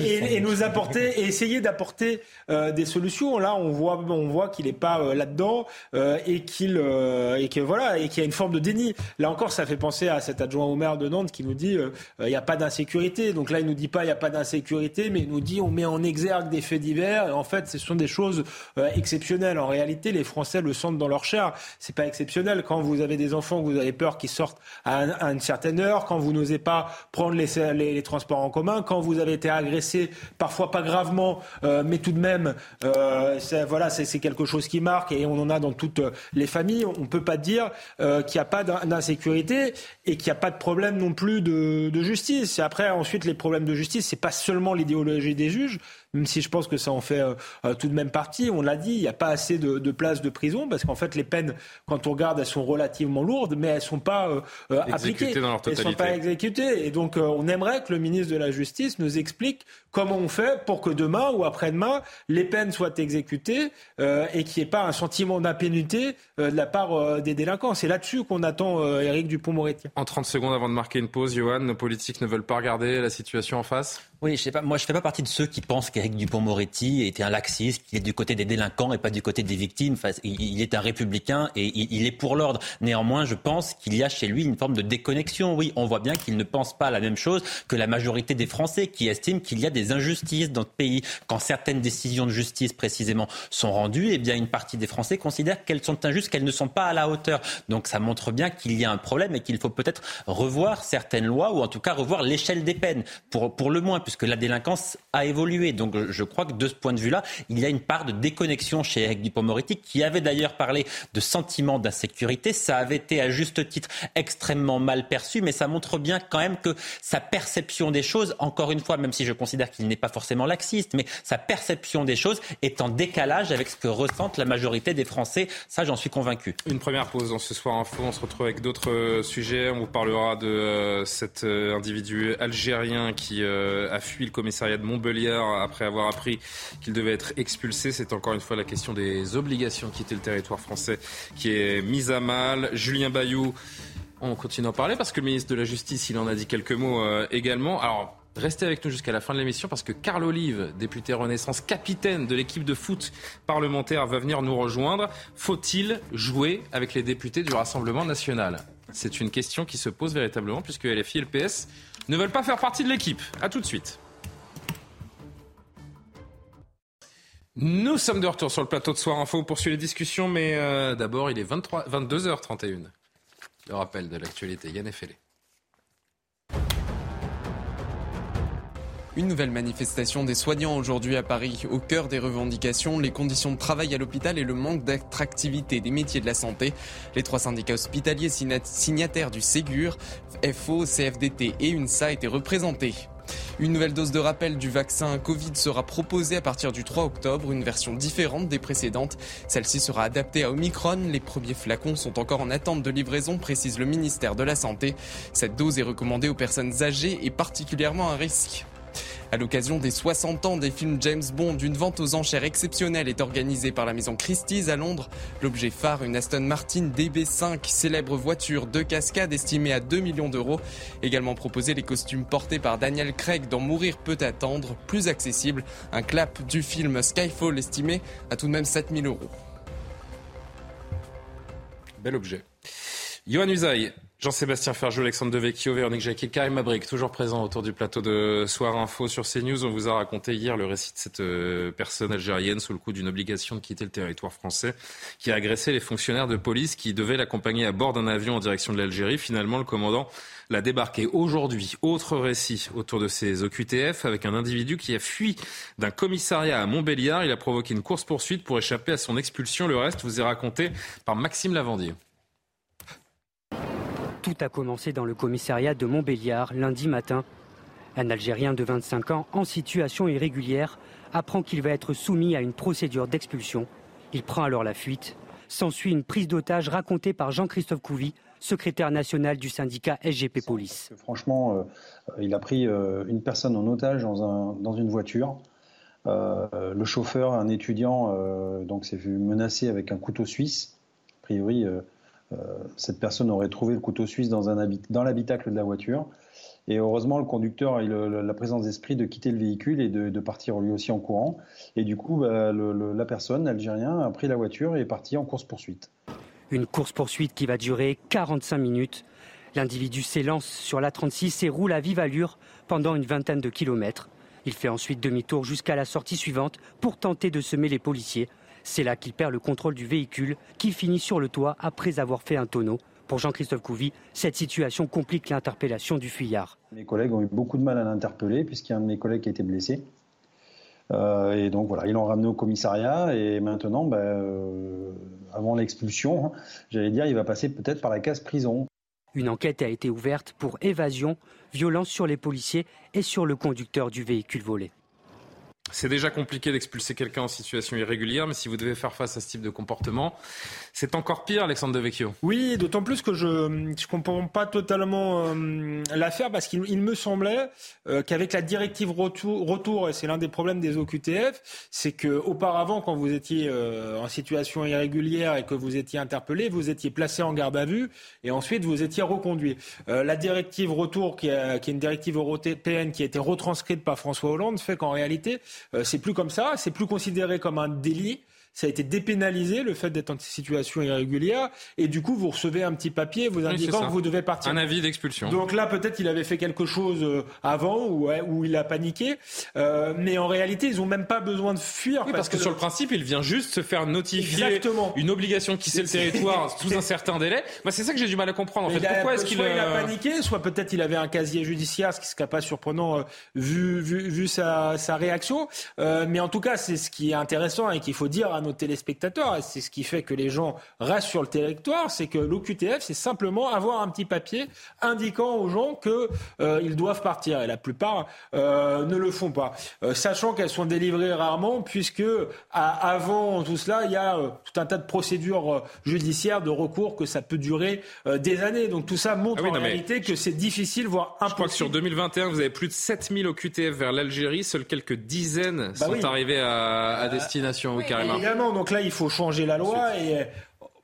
Et, nous apporter, et essayer d'apporter des solutions. Là, on voit, on voit qu'il n'est pas là-dedans et qu'il et que voilà et qu'il y a une forme de déni Là encore, ça fait penser à cet adjoint au maire de Nantes qui nous dit euh, il n'y a pas d'insécurité. Donc là, il nous dit pas il n'y a pas d'insécurité, mais il nous dit on met en exergue des faits divers. Et en fait, ce sont des choses euh, exceptionnelles. En réalité, les Français le sentent dans leur chair. C'est pas exceptionnel quand vous avez des enfants, que vous avez peur qu'ils sortent à, une certaine heure, quand vous n'osez pas prendre les, transports en commun, quand vous avez été agressé, parfois pas gravement, euh, mais tout de même, voilà, c'est quelque chose qui marque et on en a dans toutes les familles. On peut pas dire qu'il n'y a pas d'insécurité et qu'il n'y a pas de problème non plus de, justice. après, ensuite, les problèmes de justice, c'est pas seulement l'idéologie des juges, même si je pense que ça en fait euh, euh, tout de même partie. On l'a dit, il n'y a pas assez de, de places de prison parce qu'en fait, les peines, quand on regarde, elles sont relativement lourdes, mais elles ne sont pas euh, appliquées. Dans leur elles ne sont pas exécutées. Et donc, on aimerait que le ministre de la Justice nous explique Comment on fait pour que demain ou après-demain, les peines soient exécutées et qu'il n'y ait pas un sentiment d'impunité de la part des délinquants C'est là-dessus qu'on attend Éric Dupont-Moretti. En 30 secondes avant de marquer une pause, Johan, nos politiques ne veulent pas regarder la situation en face? Oui, je sais pas. Moi, je fais pas partie de ceux qui pensent qu'Éric Dupont-Moretti était un laxiste, qu'il est du côté des délinquants et pas du côté des victimes. Enfin, il est un républicain et il est pour l'ordre. Néanmoins, je pense qu'il y a chez lui une forme de déconnexion. Oui, on voit bien qu'il ne pense pas la même chose que la majorité des Français qui estiment qu'il y a des injustices dans notre pays. Quand certaines décisions de justice, précisément, sont rendues, eh bien, une partie des Français considèrent qu'elles sont injustes, qu'elles ne sont pas à la hauteur. Donc, ça montre bien qu'il y a un problème et qu'il faut peut-être revoir certaines lois ou en tout cas revoir l'échelle des peines pour, pour le moins puisque la délinquance a évolué. Donc je crois que de ce point de vue-là, il y a une part de déconnexion chez Eric Dupond-Moretti, qui avait d'ailleurs parlé de sentiment d'insécurité. Ça avait été à juste titre extrêmement mal perçu, mais ça montre bien quand même que sa perception des choses, encore une fois, même si je considère qu'il n'est pas forcément laxiste, mais sa perception des choses est en décalage avec ce que ressentent la majorité des Français. Ça, j'en suis convaincu. Une première pause dans ce soir info. On se retrouve avec d'autres euh, sujets. On vous parlera de euh, cet euh, individu algérien qui a fui le commissariat de Montbéliard après avoir appris qu'il devait être expulsé. C'est encore une fois la question des obligations de quitter le territoire français qui est mise à mal. Julien Bayou, on continue à en parler parce que le ministre de la Justice, il en a dit quelques mots euh, également. Alors, Restez avec nous jusqu'à la fin de l'émission parce que Carl Olive, député Renaissance, capitaine de l'équipe de foot parlementaire, va venir nous rejoindre. Faut-il jouer avec les députés du Rassemblement national? C'est une question qui se pose véritablement puisque LFI et le PS ne veulent pas faire partie de l'équipe. A tout de suite. Nous sommes de retour sur le plateau de Soir Info. On poursuit les discussions, mais euh, d'abord, il est 23, 22h31. Le rappel de l'actualité, Yann Effelé. Une nouvelle manifestation des soignants aujourd'hui à Paris. Au cœur des revendications, les conditions de travail à l'hôpital et le manque d'attractivité des métiers de la santé. Les trois syndicats hospitaliers signataires du Ségur, FO, CFDT et UNSA étaient représentés. Une nouvelle dose de rappel du vaccin Covid sera proposée à partir du 3 octobre, une version différente des précédentes. Celle-ci sera adaptée à Omicron. Les premiers flacons sont encore en attente de livraison, précise le ministère de la Santé. Cette dose est recommandée aux personnes âgées et particulièrement à risque. À l'occasion des 60 ans des films James Bond, une vente aux enchères exceptionnelle est organisée par la maison Christie's à Londres. L'objet phare, une Aston Martin DB5, célèbre voiture de cascade estimée à 2 millions d'euros. Également proposé les costumes portés par Daniel Craig dans Mourir peut attendre, plus accessible. Un clap du film Skyfall estimé à tout de même 7000 euros. Bel objet. Johan Usaï, Jean-Sébastien Ferjou, Alexandre Devecchio, Véronique Jacquet, Karim Abrik, toujours présent autour du plateau de Soir Info sur CNews. On vous a raconté hier le récit de cette euh, personne algérienne sous le coup d'une obligation de quitter le territoire français qui a agressé les fonctionnaires de police qui devaient l'accompagner à bord d'un avion en direction de l'Algérie. Finalement, le commandant l'a débarqué aujourd'hui. Autre récit autour de ces OQTF avec un individu qui a fui d'un commissariat à Montbéliard. Il a provoqué une course-poursuite pour échapper à son expulsion. Le reste vous est raconté par Maxime Lavandier. Tout a commencé dans le commissariat de Montbéliard lundi matin. Un Algérien de 25 ans en situation irrégulière apprend qu'il va être soumis à une procédure d'expulsion. Il prend alors la fuite. S'ensuit une prise d'otage racontée par Jean-Christophe Couvi, secrétaire national du syndicat SGP Police. Franchement, euh, il a pris euh, une personne en otage dans, une voiture. Euh, le chauffeur, un étudiant, donc s'est vu menacé avec un couteau suisse. A priori, cette personne aurait trouvé le couteau suisse dans, l'habitacle de la voiture. Et heureusement, le conducteur a eu la présence d'esprit de quitter le véhicule et de, partir lui aussi en courant. Et du coup, bah, la personne, l'Algérien, a pris la voiture et est parti en course-poursuite. Une course-poursuite qui va durer 45 minutes. L'individu s'élance sur la 36 et roule à vive allure pendant une vingtaine de kilomètres. Il fait ensuite demi-tour jusqu'à la sortie suivante pour tenter de semer les policiers c'est là qu'il perd le contrôle du véhicule qui finit sur le toit après avoir fait un tonneau. Pour Jean-Christophe Couvi, cette situation complique l'interpellation du fuyard. Mes collègues ont eu beaucoup de mal à l'interpeller puisqu'il y a un de mes collègues qui a été blessé. Euh, et donc voilà, ils l'ont ramené au commissariat et maintenant, ben, euh, avant l'expulsion, hein, j'allais dire, il va passer peut-être par la case prison. Une enquête a été ouverte pour évasion, violence sur les policiers et sur le conducteur du véhicule volé. C'est déjà compliqué d'expulser quelqu'un en situation irrégulière, mais si vous devez faire face à ce type de comportement, c'est encore pire, Alexandre Devecchio. Oui, d'autant plus que je ne comprends pas totalement euh, l'affaire, parce qu'il me semblait euh, qu'avec la directive retour, retour et c'est l'un des problèmes des OQTF, c'est qu'auparavant, quand vous étiez euh, en situation irrégulière et que vous étiez interpellé, vous étiez placé en garde à vue et ensuite vous étiez reconduit. la directive retour, qui, est une directive européenne qui a été retranscrite par François Hollande, fait qu'en réalité, euh, c'est plus comme ça, c'est plus considéré comme un délit ça a été dépénalisé, le fait d'être en situation irrégulière, et du coup, vous recevez un petit papier vous indiquant que vous devez partir. Un avis d'expulsion. Donc là, peut-être qu'il avait fait quelque chose euh, avant, ou où il a paniqué, euh, mais en réalité, ils n'ont même pas besoin de fuir. parce, que, sur le principe, il vient juste se faire notifier une obligation de quitter le territoire sous un certain délai. Moi, c'est ça que j'ai du mal à comprendre. En fait. Pourquoi est-ce qu'il il a paniqué, soit peut-être il avait un casier judiciaire, ce qui serait pas surprenant euh, vu, vu, vu sa, sa réaction. mais en tout cas, c'est ce qui est intéressant et qu'il faut dire à nos téléspectateurs, et c'est ce qui fait que les gens restent sur le territoire, c'est que l'OQTF, c'est simplement avoir un petit papier indiquant aux gens qu'ils euh, doivent partir. Et la plupart euh, ne le font pas, euh, sachant qu'elles sont délivrées rarement, puisque avant tout cela, il y a tout un tas de procédures judiciaires, de recours, que ça peut durer des années. Donc tout ça montre ah en réalité que c'est difficile, voire impossible. Je crois que sur 2021, vous avez plus de 7000 OQTF vers l'Algérie, seules quelques dizaines bah sont arrivées à, à destination, oui, carrément. Évidemment, donc là, il faut changer la loi et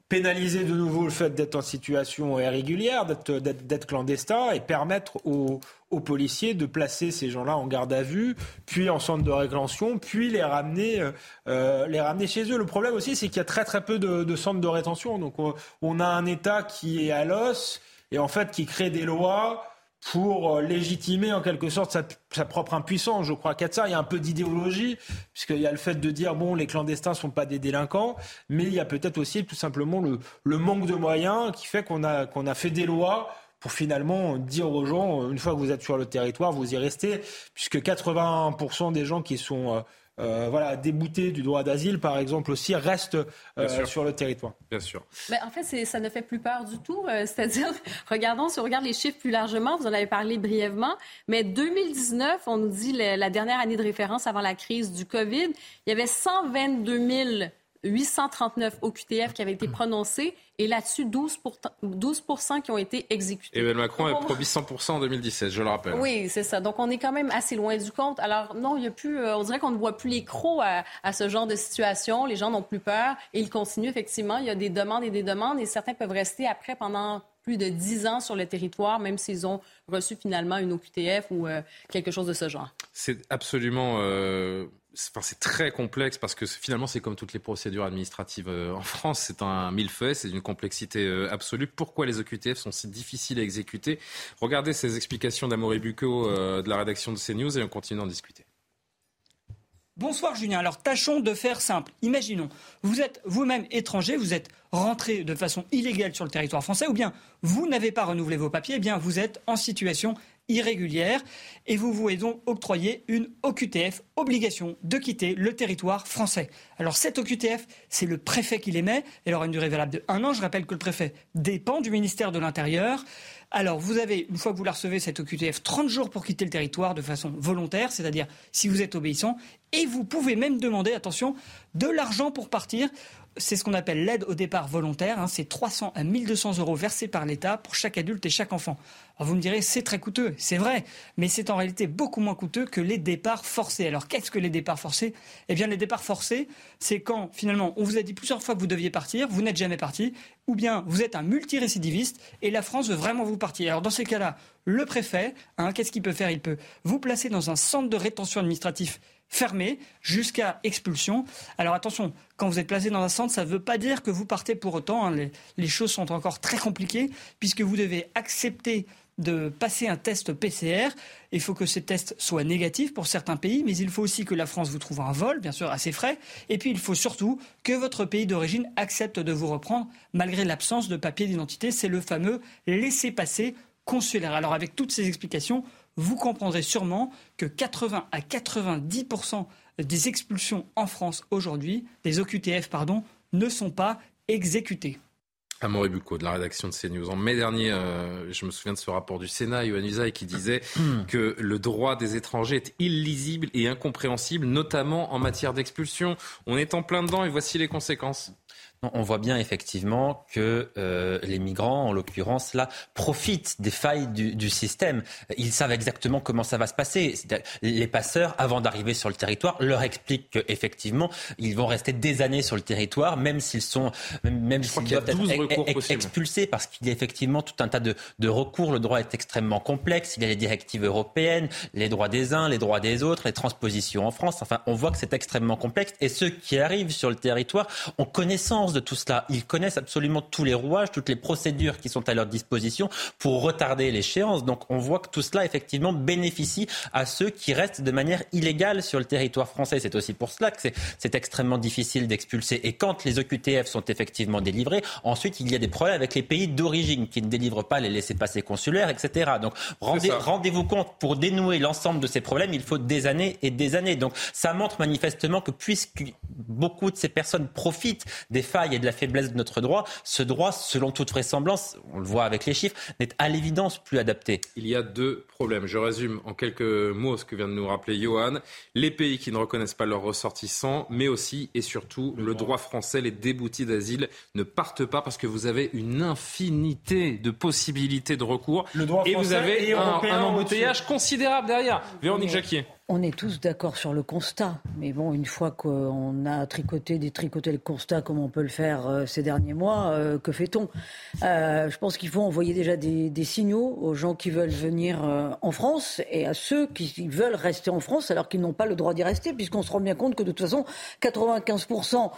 pénaliser de nouveau le fait d'être en situation irrégulière, d'être clandestin et permettre aux, policiers de placer ces gens-là en garde à vue, puis en centre de rétention, puis les ramener, euh, les ramener chez eux. Le problème aussi, c'est qu'il y a très très peu de, centres de rétention. Donc on, a un État qui est à l'os et en fait qui crée des lois pour euh, légitimer en quelque sorte sa, propre impuissance. Je crois qu'à ça, il y a un peu d'idéologie, puisqu'il y a le fait de dire, bon, les clandestins ne sont pas des délinquants, mais il y a peut-être aussi tout simplement le, manque de moyens qui fait qu'on a, a fait des lois pour finalement dire aux gens, une fois que vous êtes sur le territoire, vous y restez, puisque 80% des gens qui sont... Euh, euh, voilà, déboutés du droit d'asile, par exemple, aussi restent euh, sur le territoire. Bien sûr. Mais en fait, ça ne fait plus peur du tout. Euh, c'est-à-dire, regardons, si on regarde les chiffres plus largement, vous en avez parlé brièvement, mais 2019, on nous dit la dernière année de référence avant la crise du COVID, il y avait 122 000 839 OQTF qui avaient été prononcés et là-dessus, 12, 12 qui ont été exécutés. Emmanuel Macron a promis 100% en 2017, je le rappelle. Oui, c'est ça. Donc, on est quand même assez loin du compte. Alors, non, il y a plus, euh, on dirait qu'on ne voit plus les crocs à, ce genre de situation. Les gens n'ont plus peur et ils continuent, effectivement. Il y a des demandes et des demandes et certains peuvent rester après pendant plus de 10 ans sur le territoire, même s'ils ont reçu finalement une OQTF ou euh, quelque chose de ce genre. C'est absolument... Euh, c'est très complexe parce que finalement, c'est comme toutes les procédures administratives euh, en France. C'est un millefeuille, c'est une complexité euh, absolue. Pourquoi les OQTF sont si difficiles à exécuter? Regardez ces explications d'Amaury Bucco euh, de la rédaction de CNews et on continue d'en discuter. Bonsoir Julien. Alors tâchons de faire simple. Imaginons, vous êtes vous-même étranger, vous êtes rentré de façon illégale sur le territoire français, ou bien vous n'avez pas renouvelé vos papiers, eh bien vous êtes en situation irrégulière et vous voulez donc octroyer une OQTF, obligation de quitter le territoire français. Alors cette OQTF, c'est le préfet qui l'émet, elle aura une durée valable de un an. Je rappelle que le préfet dépend du ministère de l'Intérieur. Alors vous avez, une fois que vous la recevez, cette OQTF, 30 jours pour quitter le territoire de façon volontaire, c'est-à-dire si vous êtes obéissant, et vous pouvez même demander, attention, de l'argent pour partir c'est ce qu'on appelle l'aide au départ volontaire. Hein. c'est 300 à 1200 euros versés par l'État pour chaque adulte et chaque enfant. Alors vous me direz, c'est très coûteux, c'est vrai, mais c'est en réalité beaucoup moins coûteux que les départs forcés. Alors qu'est-ce que les départs forcés? Eh bien les départs forcés, c'est quand finalement on vous a dit plusieurs fois que vous deviez partir, vous n'êtes jamais parti, ou bien vous êtes un multirécidiviste et la France veut vraiment vous partir. Alors dans ces cas-là, le préfet, hein, qu'est-ce qu'il peut faire? Il peut vous placer dans un centre de rétention administratif fermé jusqu'à expulsion. Alors attention, quand vous êtes placé dans un centre, ça ne veut pas dire que vous partez pour autant. Hein. Les, choses sont encore très compliquées puisque vous devez accepter de passer un test PCR. Il faut que ces tests soient négatifs pour certains pays, mais il faut aussi que la France vous trouve un vol, bien sûr, assez frais. Et puis il faut surtout que votre pays d'origine accepte de vous reprendre malgré l'absence de papier d'identité. C'est le fameux laisser-passer consulaire. Alors avec toutes ces explications, vous comprendrez sûrement que 80 à 90% des expulsions en France aujourd'hui, des OQTF, pardon, ne sont pas exécutées. Amaury Bucco de la rédaction de CNews. En mai dernier, euh, je me souviens de ce rapport du Sénat, Yohann Usaï, qui disait que le droit des étrangers est illisible et incompréhensible, notamment en matière d'expulsion. On est en plein dedans et voici les conséquences on voit bien effectivement que euh, les migrants, en l'occurrence là, profitent des failles du, système. Ils savent exactement comment ça va se passer. Les passeurs, avant d'arriver sur le territoire, leur expliquent qu'effectivement, ils vont rester des années sur le territoire, même s'ils sont, même s'ils doivent être expulsés, parce qu'il y a effectivement tout un tas de, de, recours. Le droit est extrêmement complexe. Il y a les directives européennes, les droits des uns, les droits des autres, les transpositions en France. Enfin, on voit que c'est extrêmement complexe. Et ceux qui arrivent sur le territoire ont connaissance de tout cela. Ils connaissent absolument tous les rouages, toutes les procédures qui sont à leur disposition pour retarder l'échéance. Donc on voit que tout cela, effectivement, bénéficie à ceux qui restent de manière illégale sur le territoire français. C'est aussi pour cela que c'est extrêmement difficile d'expulser. Et quand les OQTF sont effectivement délivrés, ensuite il y a des problèmes avec les pays d'origine qui ne délivrent pas les laissés-passer consulaires, etc. Donc rendez-vous compte, pour dénouer l'ensemble de ces problèmes, il faut des années et des années. Donc ça montre manifestement que puisque beaucoup de ces personnes profitent des failles et de la faiblesse de notre droit, ce droit, selon toute vraisemblance, on le voit avec les chiffres, n'est à l'évidence plus adapté. Il y a deux problèmes. Je résume en quelques mots ce que vient de nous rappeler Johan. Les pays qui ne reconnaissent pas leurs ressortissants, mais aussi et surtout le, droit français, les déboutis d'asile ne partent pas parce que vous avez une infinité de possibilités de recours et vous avez un, un embouteillage considérable derrière. Véronique Jacquier. On est tous d'accord sur le constat, mais bon, une fois qu'on a tricoté, détricoté le constat comme on peut le faire euh, ces derniers mois, euh, que fait-on? Euh, Je pense qu'il faut envoyer déjà des, signaux aux gens qui veulent venir en France et à ceux qui veulent rester en France alors qu'ils n'ont pas le droit d'y rester, puisqu'on se rend bien compte que de toute façon, 95%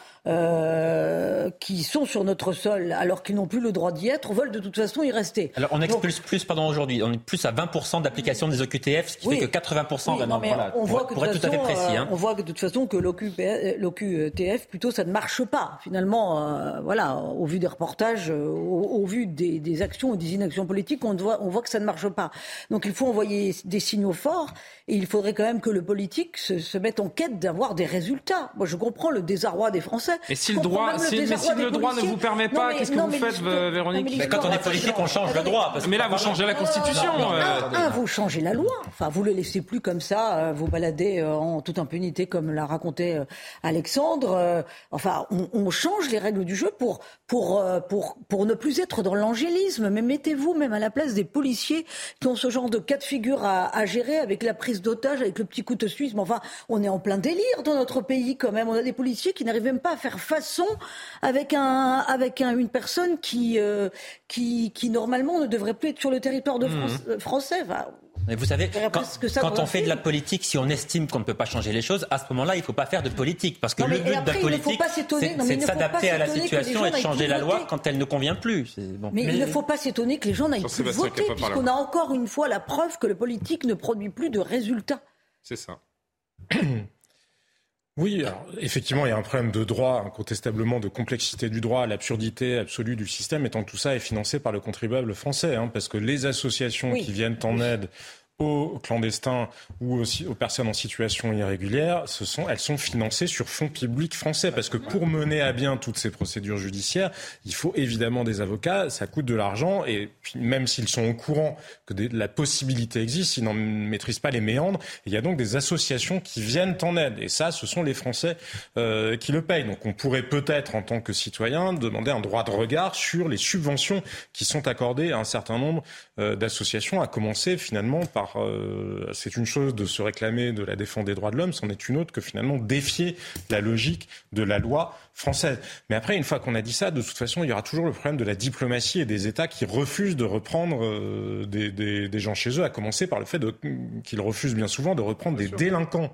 qui sont sur notre sol alors qu'ils n'ont plus le droit d'y être veulent de toute façon y rester. Alors on expulse plus, pardon, aujourd'hui, on est plus à 20% d'application des OQTF, ce qui fait que 80% oui, on, voit que de toute façon, hein. on voit que de toute façon que l'OQTF, plutôt, ça ne marche pas. Finalement, euh, voilà, au vu des reportages, euh, au, vu des, actions ou des inactions politiques, on voit, on voit que ça ne marche pas. Donc il faut envoyer des signaux forts et il faudrait quand même que le politique se, mette en quête d'avoir des résultats. Moi, je comprends le désarroi des Français. Et si le droit, si, mais si le droit ne vous permet pas, qu'est-ce que vous faites, Véronique mais Quand on est politique, on change le droit. mais là, vous changez la Constitution. Un, vous changez la loi. Enfin, vous le laissez plus comme ça vous balader euh, en toute impunité, comme l'a raconté euh, Alexandre. Euh, enfin, on, change les règles du jeu pour, pour, pour, pour ne plus être dans l'angélisme. Mais mettez-vous même à la place des policiers qui ont ce genre de cas de figure à, gérer avec la prise d'otage, avec le petit couteau suisse. Mais enfin, on est en plein délire dans notre pays quand même. On a des policiers qui n'arrivent même pas à faire façon avec, un, avec un, une personne qui, qui, qui, normalement ne devrait plus être sur le territoire de mmh. français. Enfin, mais vous savez, quand, on fait de la politique, si on estime qu'on ne peut pas changer les choses, à ce moment-là, il ne faut pas faire de politique. Parce que le but de la politique, c'est de s'adapter à la situation et de changer la loi quand elle ne convient plus. Mais, il ne faut pas s'étonner que les gens n'aillent plus voter, puisqu'on a encore une fois la preuve que le politique ne produit plus de résultats. C'est ça. Oui, effectivement, il y a un problème de droit, incontestablement de complexité du droit, l'absurdité absolue du système, étant que tout ça est financé par le contribuable français, hein, parce que les associations qui viennent en aide aux clandestins ou aussi aux personnes en situation irrégulière, elles sont financées sur fonds publics français. Parce que pour mener à bien toutes ces procédures judiciaires, il faut évidemment des avocats, ça coûte de l'argent, et même s'ils sont au courant que la possibilité existe, ils n'en maîtrisent pas les méandres. il y a donc des associations qui viennent en aide. Et ça, ce sont les Français euh, qui le payent. Donc on pourrait peut-être, en tant que citoyen, demander un droit de regard sur les subventions qui sont accordées à un certain nombre euh, d'associations, à commencer finalement par euh, c'est une chose de se réclamer de la défense des droits de l'homme, c'en est une autre que finalement défier la logique de la loi française. Mais après, une fois qu'on a dit ça, de toute façon, il y aura toujours le problème de la diplomatie et des États qui refusent de reprendre euh, des, gens chez eux, à commencer par le fait qu'ils refusent bien souvent de reprendre des délinquants.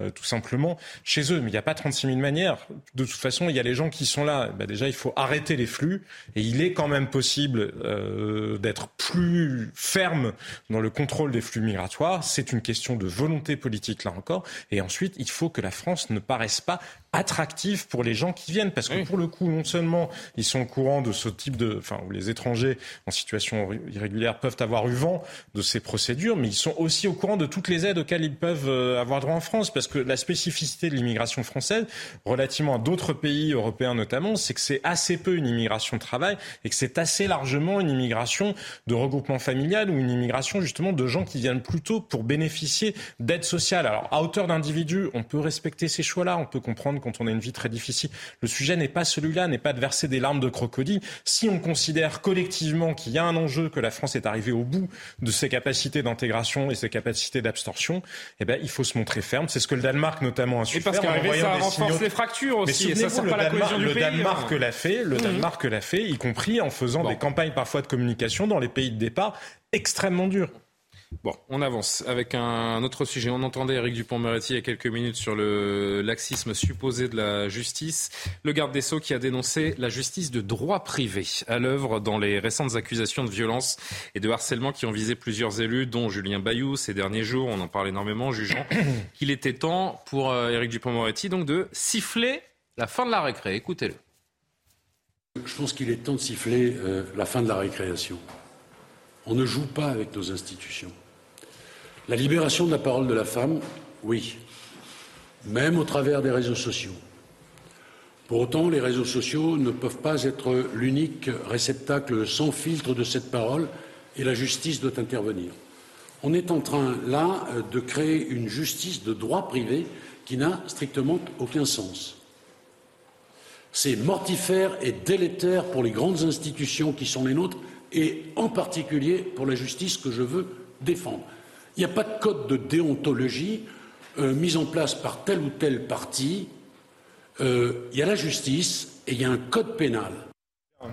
Euh, tout simplement chez eux. Mais il n'y a pas 36 000 manières. De toute façon, il y a les gens qui sont là. Bah, déjà, il faut arrêter les flux. Et il est quand même possible euh, d'être plus ferme dans le contrôle des flux migratoires. C'est une question de volonté politique, là encore. Et ensuite, il faut que la France ne paraisse pas attractive pour les gens qui viennent. Parce que pour le coup, non seulement ils sont au courant de ce type de... Enfin, où les étrangers en situation irrégulière peuvent avoir eu vent de ces procédures, mais ils sont aussi au courant de toutes les aides auxquelles ils peuvent euh, avoir droit en France. Parce que la spécificité de l'immigration française, relativement à d'autres pays européens notamment, c'est que c'est assez peu une immigration de travail et que c'est assez largement une immigration de regroupement familial ou une immigration justement de gens qui viennent plutôt pour bénéficier d'aide sociale. Alors à hauteur d'individu, on peut respecter ces choix-là, on peut comprendre quand on a une vie très difficile. Le sujet n'est pas celui-là, n'est pas de verser des larmes de crocodile. Si on considère collectivement qu'il y a un enjeu, que la France est arrivée au bout de ses capacités d'intégration et ses capacités d'absorption, eh ben, il faut se montrer ferme. C'est ce que le Danemark notamment a su et parce ça renforce les fractures aussi. Mais et ça, le, pas la Danemark, du le pays, Danemark hein. l'a fait, le Mmh. Danemark l'a fait, y compris en faisant Bon. des campagnes parfois de communication dans les pays de départ extrêmement dures. Bon, on avance avec un autre sujet. On entendait Eric Dupont-Moretti il y a quelques minutes sur le laxisme supposé de la justice. Le garde des Sceaux qui a dénoncé la justice de droit privé à l'œuvre dans les récentes accusations de violence et de harcèlement qui ont visé plusieurs élus, dont Julien Bayou ces derniers jours. On en parle énormément, jugeant qu'il était temps pour euh, Eric Dupont-Moretti donc de siffler la fin de la récré. Écoutez-le. Je pense qu'il est temps de siffler euh, la fin de la récréation. On ne joue pas avec nos institutions. La libération de la parole de la femme, oui, même au travers des réseaux sociaux. Pour autant, les réseaux sociaux ne peuvent pas être l'unique réceptacle sans filtre de cette parole et la justice doit intervenir. On est en train, là, de créer une justice de droit privé qui n'a strictement aucun sens. C'est mortifère et délétère pour les grandes institutions qui sont les nôtres et en particulier pour la justice que je veux défendre. Il n'y a pas de code de déontologie euh, mis en place par tel ou tel parti. Euh, il y a la justice et il y a un code pénal.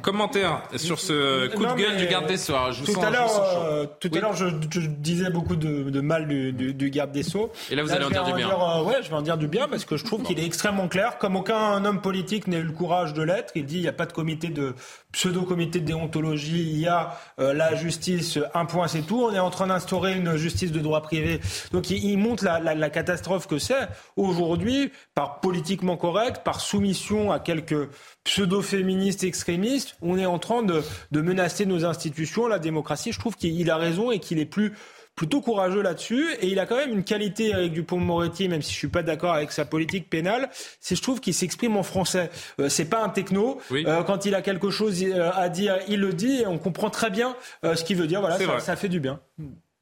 Commentaire sur ce coup Non, de gueule du garde des Sceaux. Je vous tout sens- à l'heure, euh, tout Oui. à l'heure, je, je disais beaucoup de, de mal du, du- du garde des sceaux. Et là, vous allez je en dire du bien. euh, ouais, je vais en dire du bien parce que je trouve qu'il est extrêmement clair. Comme aucun homme politique n'a eu le courage de l'être, il dit il n'y a pas de comité de pseudo-comité de déontologie. Il y a euh, la justice, un point, c'est tout. On est en train d'instaurer une justice de droit privé. Donc il, il montre la, la- la catastrophe que c'est aujourd'hui par politiquement correct, par soumission à quelques pseudo-féministes extrémistes. On est en train de, de menacer nos institutions, la démocratie. Je trouve qu'il a raison et qu'il est plus plutôt courageux là-dessus. Et il a quand même une qualité avec Dupont-Moretti, même si je suis pas d'accord avec sa politique pénale, c'est je trouve qu'il s'exprime en français. Euh, c'est pas un techno. Euh, quand il a quelque chose euh, à dire, il le dit et on comprend très bien euh, ce qu'il veut dire. Voilà, ça, fait du bien.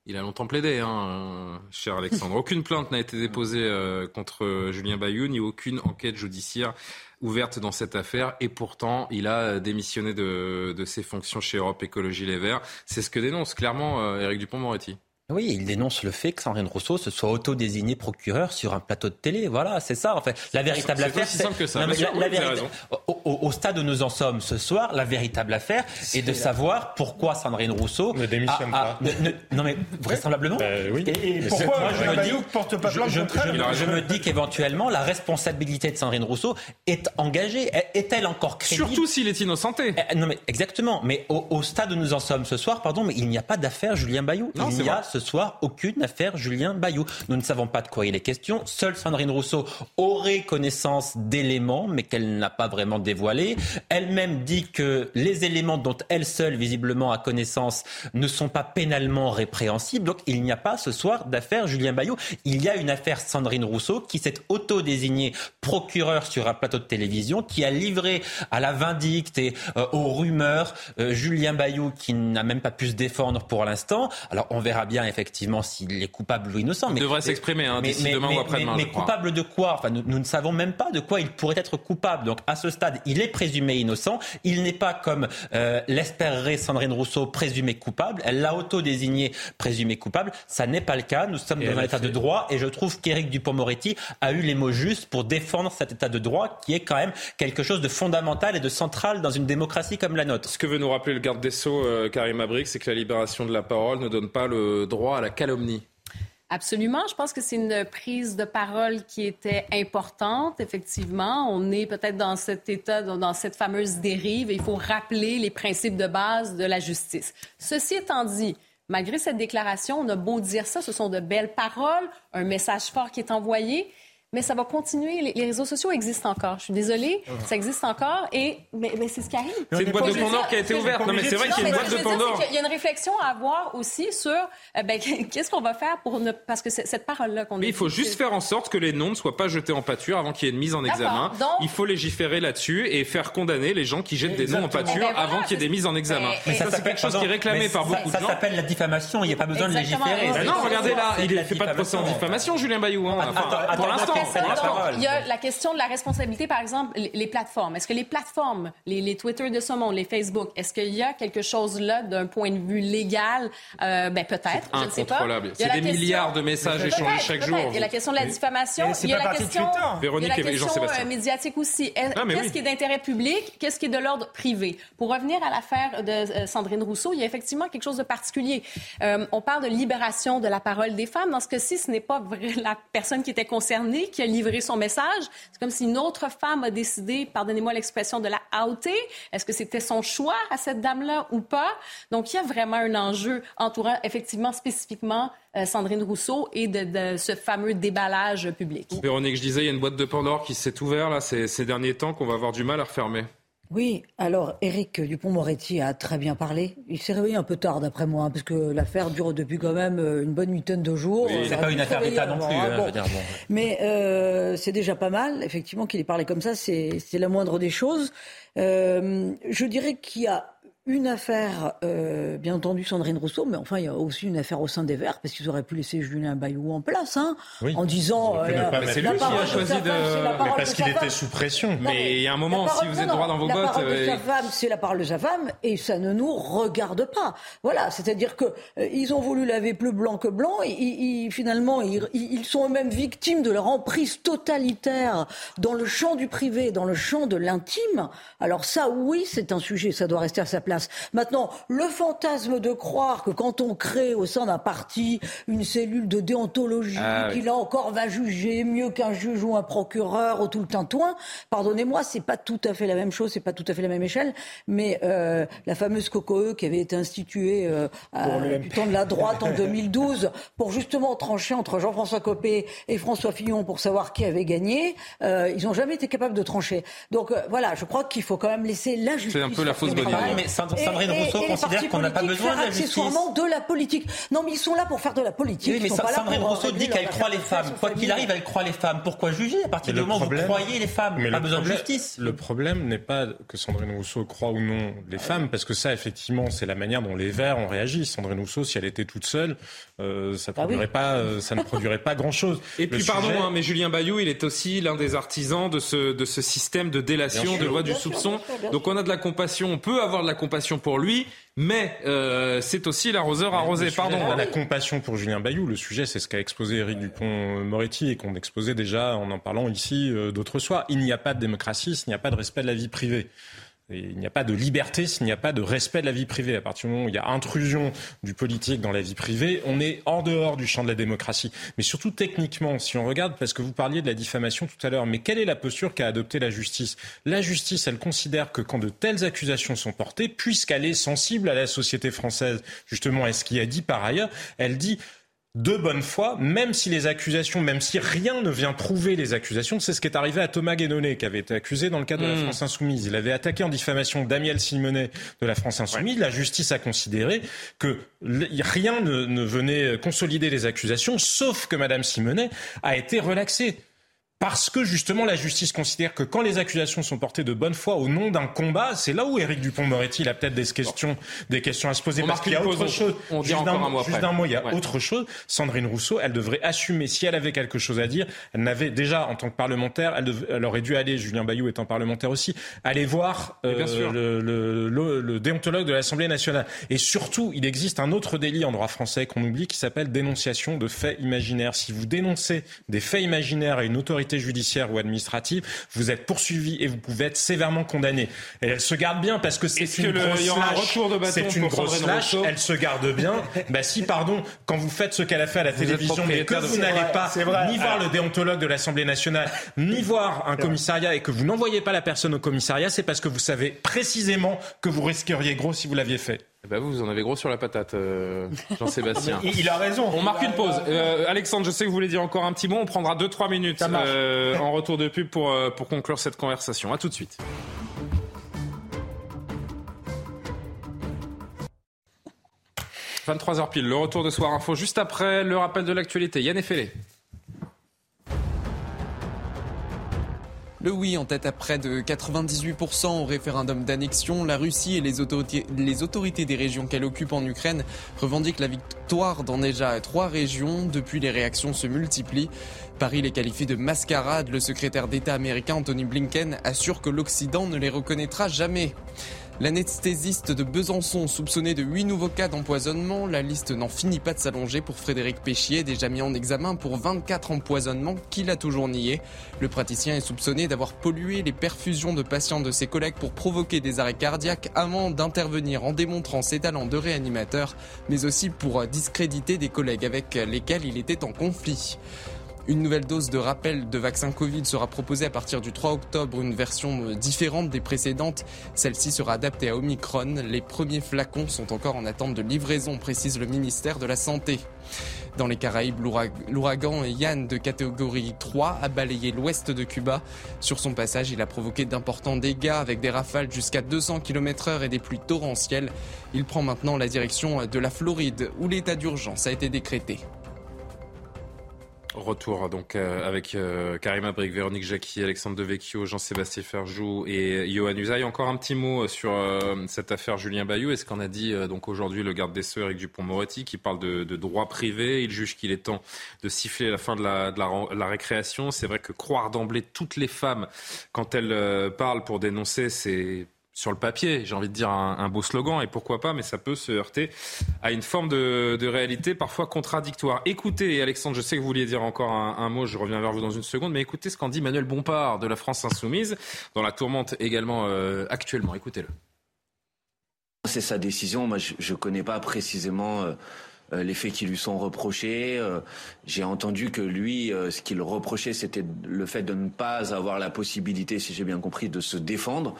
Il a longtemps plaidé, hein, euh, cher Alexandre. Aucune plainte n'a été déposée euh, contre Julien Bayou, ni aucune enquête judiciaire ouverte dans cette affaire. Et pourtant, il a euh, démissionné de, ses fonctions chez Europe Écologie Les Verts. C'est ce que dénonce clairement euh, Éric Dupont-Moretti. Oui, il dénonce le fait que Sandrine Rousseau se soit auto-désigné procureur sur un plateau de télé. Voilà, c'est ça. En fait, la véritable C'est affaire. aussi simple que ça. Non, mais la- oui, Au, au- au stade où nous en sommes ce soir, la véritable affaire est de la- savoir pourquoi Sandrine Rousseau Ne démissionne a- a- ne- ne- non mais vraisemblablement. oui. Et, pourquoi c'est- moi, Julien Bayou porte pas je, plainte je- contre elle je- je me dis qu'éventuellement la responsabilité de Sandrine Rousseau est engagée. Est- Est-elle encore crédible? Surtout s'il est innocenté. Eh, Non mais exactement. Mais au, au stade où nous en sommes ce soir, pardon, mais il n'y a pas d'affaire Julien Bayou. Non, il c'est n'y a vrai. Ce soir aucune affaire Julien Bayou. Nous ne savons pas de quoi il est question. Seule Sandrine Rousseau aurait connaissance d'éléments, mais qu'elle n'a pas vraiment dévoilés. Elle-même dit que les éléments dont elle seule visiblement a connaissance ne sont pas pénalement répréhensibles. Donc il n'y a pas ce soir d'affaire Julien Bayou. Il y a une affaire Sandrine Rousseau qui s'est auto-désignée procureur sur un plateau de télévision, qui a livré à la vindicte et euh, aux rumeurs euh, Julien Bayou qui n'a même pas pu se défendre pour l'instant. Alors on verra bien effectivement s'il est coupable ou innocent. Il mais devrait s'exprimer, hein, d'ici demain ou après-demain, Mais, mais coupable de quoi? Enfin, nous, nous ne savons même pas de quoi il pourrait être coupable. Donc à ce stade, il est présumé innocent. Il n'est pas comme euh, l'espérerait Sandrine Rousseau présumé coupable. Elle l'a auto-désigné présumé coupable. Ça n'est pas le cas. Nous sommes Et dans un état fait- de droit et je trouve qu'Éric Dupont-Moretti a eu les mots justes pour défendre cet état de droit qui est quand même quelque chose de fondamental et de central dans une démocratie comme la nôtre. Ce que veut nous rappeler le garde des Sceaux, euh, Karim Abrik, c'est que la libération de la parole ne donne pas le droit Absolument. Je pense que c'est une prise de parole qui était importante. Effectivement, on est peut-être dans cet état, dans cette fameuse dérive il faut rappeler les principes de base de la justice. Ceci étant dit, malgré cette déclaration, on a beau dire ça, ce sont de belles paroles, un message fort qui est envoyé. Mais ça va continuer. Les, réseaux sociaux existent encore. Je suis désolée, ça existe encore, et mais, c'est ce qui arrive. C'est une boîte de Pandore qui a été ouverte. Non, mais c'est vrai qu'il y a une boîte de Pandore. Il y a une réflexion à avoir aussi sur euh, ben, qu'est-ce qu'on va faire pour ne parce que cette parole-là qu'on. Mais il faut juste faire en sorte que les noms ne soient pas jetés en pâture avant qu'il y ait une mise en examen. il faut légiférer là-dessus et faire condamner les gens qui jettent des noms en pâture ben avant qu'il y ait des mises en examen. Mais ça, c'est quelque chose qui est réclamé par beaucoup de gens. Ça s'appelle la diffamation. Il n'y a pas besoin de légiférer. Ben non, regardez là, il ne fait pas de procès en diffamation, Julien Bayou. Hein. Pour l'instant. Il y a la question de la responsabilité, par exemple, les plateformes. Est-ce que les plateformes, les Twitter de ce monde, les Facebook, est-ce qu'il y a quelque chose là d'un point de vue légal? Euh, Ben peut-être, je ne sais pas. C'est des milliards de messages échangés chaque jour. Il y a la question de la diffamation. Il y a la question, Véronique il y a la question euh, médiatique aussi. Ah, qu'est-ce qui est d'intérêt public? Qu'est-ce qui est de l'ordre privé? Pour revenir à l'affaire de euh, Sandrine Rousseau, il y a effectivement quelque chose de particulier. on parle de libération de la parole des femmes. Dans ce cas-ci, ce n'est pas la personne qui était concernée qui a livré son message. C'est comme si une autre femme a décidé, pardonnez-moi l'expression, de la outer. Est-ce que c'était son choix à cette dame-là ou pas? Donc, il y a vraiment un enjeu entourant effectivement spécifiquement euh, Sandrine Rousseau et de, ce fameux déballage public. Véronique, je disais, il y a une boîte de Pandore qui s'est ouverte là, ces, ces derniers temps qu'on va avoir du mal à refermer. Oui, alors Éric Dupont-Moretti a très bien parlé. Il s'est réveillé un peu tard d'après moi, hein, parce que l'affaire dure depuis quand même euh, une bonne huitaine de jours. Oui, c'est pas une affaire d'État non plus. Hein, Mais euh, c'est déjà pas mal, effectivement, qu'il ait parlé comme ça, c'est la moindre des choses. Euh, je dirais qu'il y a une affaire, euh, bien entendu, Sandrine Rousseau, mais enfin, il y a aussi une affaire au sein des Verts, parce qu'ils auraient pu laisser Julien Bayou en place, hein, en disant. Euh, c'est lui qui a choisi de. Mais parce qu'il était sous pression. mais il y a un moment, si vous êtes droit dans vos bottes. La parole de sa femme, c'est la parole de sa femme, et ça ne nous regarde pas. Voilà, c'est-à-dire que euh, ils ont voulu laver plus blanc que blanc, et, finalement, ils, ils sont eux-mêmes victimes de leur emprise totalitaire dans le champ du privé, dans le champ de l'intime. Alors ça, oui, c'est un sujet, ça doit rester à sa place. Maintenant, le fantasme de croire que quand on crée au sein d'un parti une cellule de déontologie, ah qui là encore va juger mieux qu'un juge ou un procureur ou tout le tintouin, pardonnez-moi, c'est pas tout à fait la même chose, c'est pas tout à fait la même échelle, mais euh, la fameuse COCOE qui avait été instituée euh, du temps de la droite en 2012 pour justement trancher entre Jean-François Copé et François Fillon pour savoir qui avait gagné, euh, ils n'ont jamais été capables de trancher. Donc voilà, je crois qu'il faut quand même laisser la justice. C'est un peu la fausse bonne idée. Sandrine Rousseau considère qu'on n'a pas besoin de la justice. de la politique. Non, mais ils sont là pour faire de la politique. Oui, mais Sandrine Rousseau dit qu'elle croit les femmes. Quoi qu'il arrive, elle croit les femmes. Pourquoi juger? À partir du moment où vous croyez les femmes Pas besoin de justice. Le problème n'est pas que Sandrine Rousseau croit ou non les femmes, parce que ça, effectivement, c'est la manière dont les Verts ont réagi. Sandrine Rousseau, si elle était toute seule, euh, ça, ah pas, euh, ça ne produirait pas grand-chose. Et puis, pardon, hein, mais Julien Bayou, il est aussi l'un des artisans de ce, de ce système de délation, de loi du soupçon. Donc on a de la compassion, on peut avoir de la compassion pour lui, mais euh, c'est aussi l'arroseur arrosé. Pardon. On a la compassion pour Julien Bayou. Le sujet, c'est ce qu'a exposé Éric Dupont-Moretti et qu'on exposait déjà en en parlant ici euh, d'autres soirs. Il n'y a pas de démocratie, il n'y a pas de respect de la vie privée il n'y a pas de liberté s'il n'y a pas de respect de la vie privée. À partir du moment où il y a intrusion du politique dans la vie privée, on est en dehors du champ de la démocratie. Mais surtout techniquement, si on regarde, parce que vous parliez de la diffamation tout à l'heure, mais quelle est la posture qu'a adoptée la justice? La justice, elle considère que quand de telles accusations sont portées, puisqu'elle est sensible à la société française, justement, à ce qui a dit par ailleurs, elle dit de bonne foi, même si les accusations, même si rien ne vient prouver les accusations. C'est ce qui est arrivé à Thomas Guénonnet, qui avait été accusé dans le cadre de la hmm. France Insoumise. Il avait attaqué en diffamation Daniel Simonet de la France Insoumise. La justice a considéré que rien ne, ne venait consolider les accusations, sauf que Madame Simonet a été relaxée. Parce que justement la justice considère que quand les accusations sont portées de bonne foi au nom d'un combat, c'est là où Éric Dupont-Moretti a peut-être des questions, des questions à se poser. parce qu'il y a autre chose. On juste d'un mot, il y a autre chose. Sandrine Rousseau, elle devrait assumer si elle avait quelque chose à dire. Elle n'avait déjà en tant que parlementaire, elle, aurait dû aller. Julien Bayou étant parlementaire aussi, aller voir euh, le, le, le, déontologue de l'Assemblée nationale. Et surtout, il existe un autre délit en droit français qu'on oublie qui s'appelle dénonciation de faits imaginaires. Si vous dénoncez des faits imaginaires à une autorité judiciaire ou administrative, vous êtes poursuivi et vous pouvez être sévèrement condamné. Et elle se garde bien parce que c'est une grosse lâche. C'est une grosse lâche. Elle se garde bien. bah si, pardon, quand vous faites ce qu'elle a fait à la télévision, mais que vous n'allez pas ni voir le déontologue de l'Assemblée nationale, ni voir un commissariat et que vous n'envoyez pas la personne au commissariat, c'est parce que vous savez précisément que vous risqueriez gros si vous l'aviez fait. Eh ben vous, vous en avez gros sur la patate, euh, Jean-Sébastien. il, a raison. On marque une pause. Euh, Alexandre, je sais que vous voulez dire encore un petit mot. On prendra 2-3 minutes euh, en retour de pub pour, pour conclure cette conversation. À tout de suite. « 23h pile, le retour de Soir Info. Juste après, le rappel de l'actualité. Yann Effelé. Le oui en tête à près de 98% au référendum d'annexion. La Russie et les autorités, des régions qu'elle occupe en Ukraine revendiquent la victoire dans déjà trois régions. Depuis, les réactions se multiplient. Paris les qualifie de mascarade. Le secrétaire d'État américain Anthony Blinken assure que l'Occident ne les reconnaîtra jamais. L'anesthésiste de Besançon soupçonné de huit nouveaux cas d'empoisonnement, la liste n'en finit pas de s'allonger pour Frédéric Péchier, déjà mis en examen pour 24 empoisonnements qu'il a toujours nié. Le praticien est soupçonné d'avoir pollué les perfusions de patients de ses collègues pour provoquer des arrêts cardiaques avant d'intervenir en démontrant ses talents de réanimateur, mais aussi pour discréditer des collègues avec lesquels il était en conflit. Une nouvelle dose de rappel de vaccin Covid sera proposée à partir du 3 octobre, une version différente des précédentes. Celle-ci sera adaptée à Omicron. Les premiers flacons sont encore en attente de livraison, précise le ministère de la Santé. Dans les Caraïbes, l'ouragan Yann de catégorie 3 a balayé l'ouest de Cuba. Sur son passage, il a provoqué d'importants dégâts avec des rafales jusqu'à 200 km heure et des pluies torrentielles. Il prend maintenant la direction de la Floride où l'état d'urgence a été décrété. Retour donc euh, avec euh, Karima Brick, Véronique Jacqui, Alexandre Devecchio, Jean-Sébastien Ferjou et Johan Usaï. Encore un petit mot sur euh, cette affaire Julien Bayou et ce qu'en a dit donc aujourd'hui le garde des Sceaux Eric Dupont-Moretti qui parle de, de, droit privé. Il juge qu'il est temps de siffler la fin de la, de la, la récréation. C'est vrai que croire d'emblée toutes les femmes quand elles parlent pour dénoncer, c'est sur le papier, j'ai envie de dire un, beau slogan, et pourquoi pas, mais ça peut se heurter à une forme de, réalité parfois contradictoire. Écoutez, Alexandre, je sais que vous vouliez dire encore un, mot, je reviens vers vous dans une seconde, mais écoutez ce qu'en dit Manuel Bompard de la France Insoumise, dans la tourmente également euh, actuellement. Écoutez-le. C'est sa décision, moi je ne connais pas précisément... Euh, euh, les faits qui lui sont reprochés. J'ai entendu que lui, ce qu'il reprochait, c'était le fait de ne pas avoir la possibilité, si j'ai bien compris, de se défendre.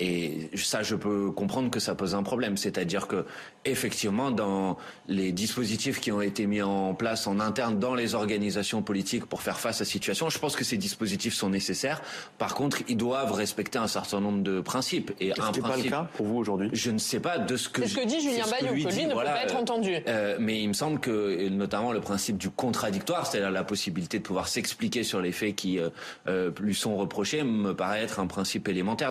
Et ça, je peux comprendre que ça pose un problème. C'est-à-dire que, effectivement, dans les dispositifs qui ont été mis en place en interne dans les organisations politiques pour faire face à la situation, je pense que ces dispositifs sont nécessaires. Par contre, ils doivent respecter un certain nombre de principes. Et un principe, pas le cas pour vous aujourd'hui Je ne sais pas de ce que. C'est ce que dit Julien Bayou, que lui, ne peut pas être entendu. Euh, mais il me semble que, notamment, le principe du contradictoire, c'est-à-dire la possibilité de pouvoir s'expliquer sur les faits qui euh, euh, lui sont reprochés, me paraît être un principe élémentaire.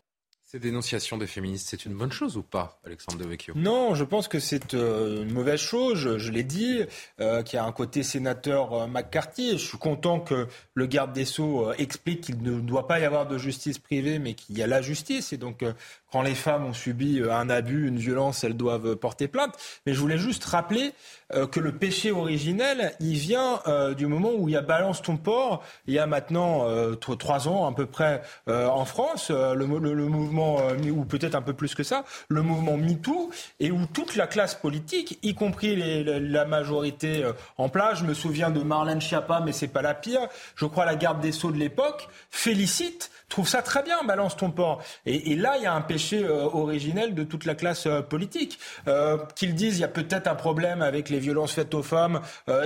Ces dénonciations des féministes, c'est une bonne chose ou pas, Alexandre Devecchio? Non, je pense que c'est euh, une mauvaise chose. Je, l'ai dit, euh, qu'il y a un côté sénateur euh, McCarthy. Je suis content que le garde des Sceaux explique qu'il ne doit pas y avoir de justice privée, mais qu'il y a la justice. Et donc, quand les femmes ont subi un abus, une violence, elles doivent porter plainte. Mais je voulais juste rappeler que le péché originel, il vient du moment où il y a Balance ton port, il y a maintenant trois ans à peu près en France, le, mouvement euh, ou peut-être un peu plus que ça, le mouvement MeToo, et où toute la classe politique, y compris la majorité euh, en place, je me souviens de Marlène Schiappa, mais c'est pas la pire, je crois la garde des Sceaux de l'époque, félicite trouve ça très bien, balance ton port. Et, là, il y a un péché euh, originel de toute la classe politique. Qu'ils disent, il y a peut-être un problème avec les violences faites aux femmes,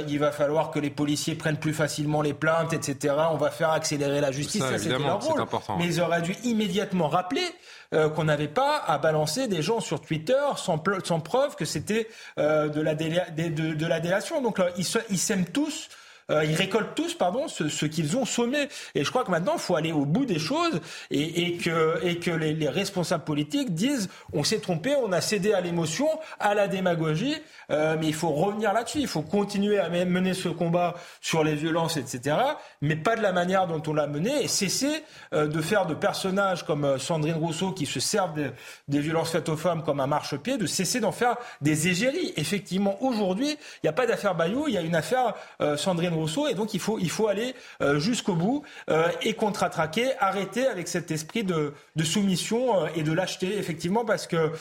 il va falloir que les policiers prennent plus facilement les plaintes, etc. On va faire accélérer la justice, ça, c'était leur rôle. Mais ils auraient dû immédiatement rappeler euh, qu'on n'avait pas à balancer des gens sur Twitter sans, sans preuve que c'était euh, de, la de, la délation. Donc ils s'aiment tous euh, ils récoltent tous, pardon, ce, qu'ils ont sommé. Et je crois que maintenant, il faut aller au bout des choses et, que, et que les, responsables politiques disent on s'est trompé, on a cédé à l'émotion, à la démagogie, euh, mais il faut revenir là-dessus. Il faut continuer à mener ce combat sur les violences, etc., mais pas de la manière dont on l'a mené et cesser euh, de faire de personnages comme Sandrine Rousseau qui se servent des violences faites aux femmes comme un marchepied, de cesser d'en faire des égéries. Effectivement, aujourd'hui, il n'y a pas d'affaire Bayou, il y a une affaire Sandrine Rousseau. Et donc, il faut, il faut aller euh, jusqu'au bout euh, et contre-attaquer, arrêter avec cet esprit de, de soumission euh, et de lâcheté, effectivement, parce que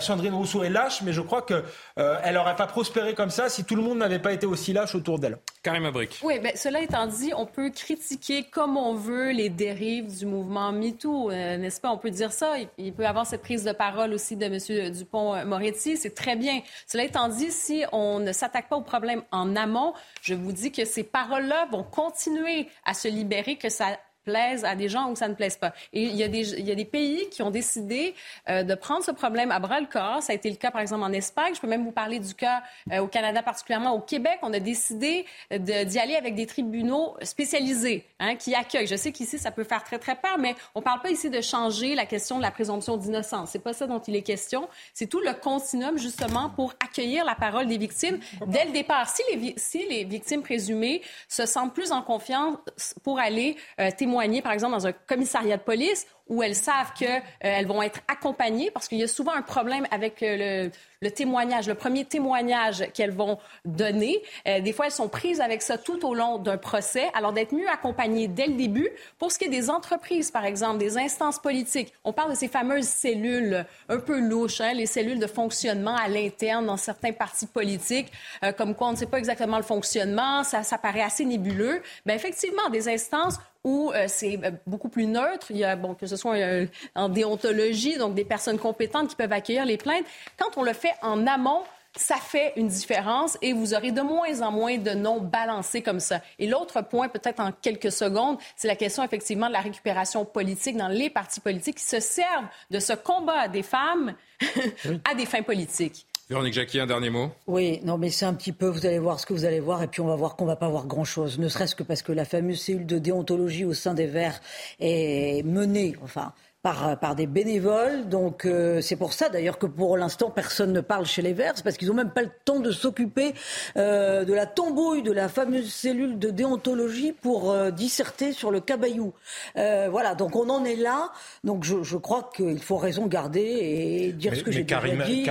Sandrine Rousseau est lâche, mais je crois qu'elle elle n'aurait pas prospéré comme ça si tout le monde n'avait pas été aussi lâche autour d'elle. Karim Abric. Oui, ben, cela étant dit, on peut critiquer comme on veut les dérives du mouvement MeToo, n'est-ce pas? On peut dire ça. Il, peut y avoir cette prise de parole aussi de M. Dupont-Moretti. C'est très bien. Cela étant dit, si on ne s'attaque pas au problème en amont, je vous dis que ces paroles-là vont continuer à se libérer, que ça plaise à des gens ou ça ne plaise pas. Et il y a des, pays qui ont décidé euh, de prendre ce problème à bras le corps. Ça a été le cas, par exemple, en Espagne. Je peux même vous parler du cas euh, au Canada, particulièrement au Québec. On a décidé d'y aller avec des tribunaux spécialisés hein, qui accueillent. Je sais qu'ici, ça peut faire très, très peur, mais on ne parle pas ici de changer la question de la présomption d'innocence. C'est pas ça dont il est question. C'est tout le continuum, justement, pour accueillir la parole des victimes dès le départ. Si les, si les victimes présumées se sentent plus en confiance pour aller euh, témoigner par exemple, dans un commissariat de police où elles savent qu'elles euh, vont être accompagnées parce qu'il y a souvent un problème avec euh, le, témoignage, le premier témoignage qu'elles vont donner. Euh, des fois, elles sont prises avec ça tout au long d'un procès. Alors, d'être mieux accompagnées dès le début. Pour ce qui est des entreprises, par exemple, des instances politiques, on parle de ces fameuses cellules un peu louches, hein, les cellules de fonctionnement à l'interne dans certains partis politiques, comme quoi on ne sait pas exactement le fonctionnement, ça, ça paraît assez nébuleux. Mais effectivement, des instances où c'est beaucoup plus neutre. Il y a, bon, que ce soit euh, en déontologie, donc des personnes compétentes qui peuvent accueillir les plaintes. Quand on le fait en amont, ça fait une différence et vous aurez de moins en moins de noms balancés comme ça. Et l'autre point, peut-être en quelques secondes, c'est la question effectivement de la récupération politique dans les partis politiques qui se servent de ce combat des femmes à des fins politiques. Véronique Jacquier, un dernier mot. Oui, non, mais c'est un petit peu, vous allez voir ce que vous allez voir, et puis on va voir qu'on va pas voir grand-chose, ne serait-ce que parce que la fameuse cellule de déontologie au sein des Verts est menée, enfin, par, par des bénévoles. Donc euh, c'est pour ça d'ailleurs que pour l'instant personne ne parle chez les Verts, parce qu'ils n'ont même pas le temps de s'occuper euh, de la tombouille de la fameuse cellule de déontologie pour euh, disserter sur le cabayou. voilà, donc on en est là. Donc je, je crois qu'il faut raison garder et dire ce que j'ai déjà dit.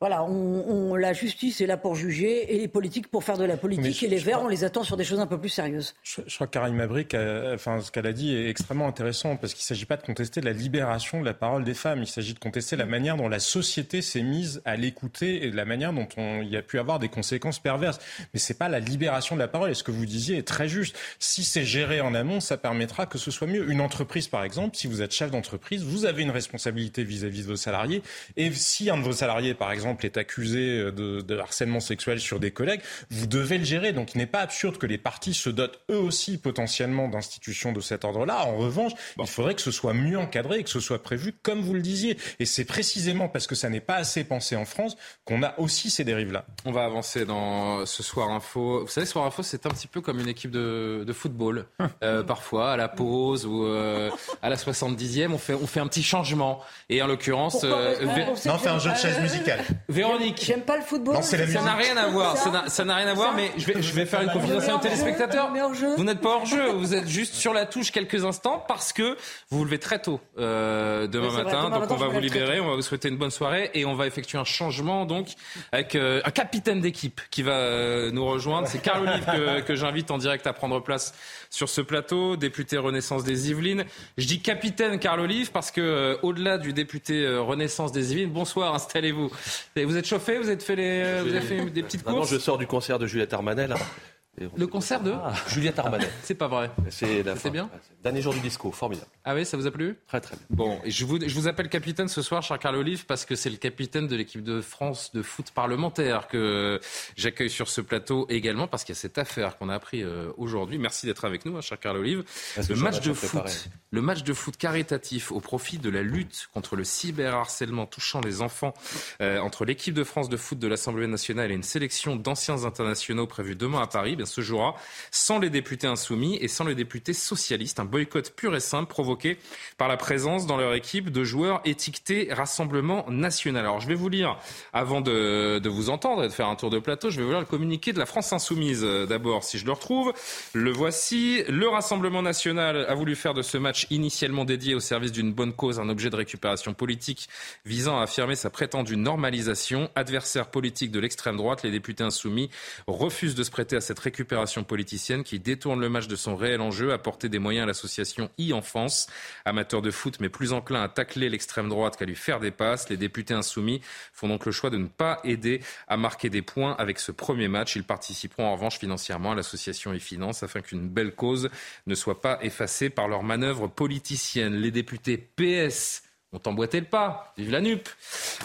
voilà, on, on, la justice est là pour juger et les politiques pour faire de la politique. et les Verts, on les attend sur des choses un peu plus sérieuses. Je, je crois que Karim Abric, enfin ce qu'elle a dit est extrêmement intéressant parce qu'il ne s'agit pas de contester la libération de la parole des femmes. Il s'agit de contester la manière dont la société s'est mise à l'écouter et la manière dont on, il y a pu avoir des conséquences perverses. Mais c'est pas la libération de la parole. Et ce que vous disiez est très juste. Si c'est géré en amont, ça permettra que ce soit mieux. Une entreprise, par exemple, si vous êtes chef d'entreprise, vous avez une responsabilité vis-à-vis de vos salariés. Et si un de vos salariés, par exemple, est accusé de, de harcèlement sexuel sur des collègues, vous devez le gérer. Donc il n'est pas absurde que les partis se dotent eux aussi potentiellement d'institutions de cet ordre-là. En revanche, il faudrait que ce soit mieux encadré et que ce soit prévu comme vous le disiez. Et c'est précisément parce que ça n'est pas assez pensé en France qu'on a aussi ces dérives-là. On va avancer dans ce Soir Info. Vous savez, Soir Info, c'est un petit peu comme une équipe de, de football. Euh, parfois, à la pause ou euh, à la 70e, on fait, on fait un petit changement. Et en l'occurrence... Euh, non, on fait un jeu de chaise musicale. Véronique. J'aime pas le football. Non, ça n'a rien à voir. Ça n'a rien à voir, mais je vais, je vais faire une confidentialité aux téléspectateurs. Vous n'êtes pas hors jeu. Vous êtes juste sur la touche quelques instants parce que vous vous levez très tôt euh, demain matin. donc on va vous libérer, on va vous souhaiter une bonne soirée et on va effectuer un changement donc avec euh, un capitaine d'équipe qui va euh, nous rejoindre. C'est Carl Olive que, que j'invite en direct à prendre place sur ce plateau, député Renaissance des Yvelines. Je dis capitaine Carl Olive parce que au-delà du député Renaissance des Yvelines, bonsoir, installez-vous. Vous êtes chauffé, vous êtes fait les, vous avez fait des petites courses. je sors du concert de Juliette Armanel. Le concert de ah. Juliette Armanet. C'est pas vrai. C'est bien Dernier jour du disco, formidable. Ah oui, ça vous a plu? Très très bien. Bon, et je vous, je vous appelle capitaine ce soir, cher Carl Olive, parce que c'est le capitaine de l'équipe de France de foot parlementaire que j'accueille sur ce plateau également, parce qu'il y a cette affaire qu'on a appris euh, aujourd'hui. Merci d'être avec nous, hein, cher Carl Olive. Le match de foot, le match de foot caritatif au profit de la lutte contre le cyberharcèlement touchant les enfants euh, entre l'équipe de France de foot de l'Assemblée nationale et une sélection d'anciens internationaux prévue demain à Paris, bien se jouera sans les députés insoumis et sans les députés socialistes. Un boycott pur et simple provoqué par la présence dans leur équipe de joueurs étiquetés Rassemblement national. Alors je vais vous lire, avant de, vous entendre et de faire un tour de plateau, je vais vous lire le communiqué de la France Insoumise euh, d'abord, si je le retrouve. Le voici. Le Rassemblement national a voulu faire de ce match initialement dédié au service d'une bonne cause un objet de récupération politique visant à affirmer sa prétendue normalisation. Adversaire politique de l'extrême droite, les députés insoumis refusent de se prêter à cette récupération politicienne qui détourne le match de son réel enjeu, apporter des moyens à l'association e-enfance, amateur de foot mais plus enclin à tacler l'extrême droite qu'à lui faire des passes. Les députés insoumis font donc le choix de ne pas aider à marquer des points avec ce premier match. Ils participeront en revanche financièrement à l'association e-finance afin qu'une belle cause ne soit pas effacée par leurs manœuvres politiciennes. Les députés PS ont emboîté le pas. Vive la NUP.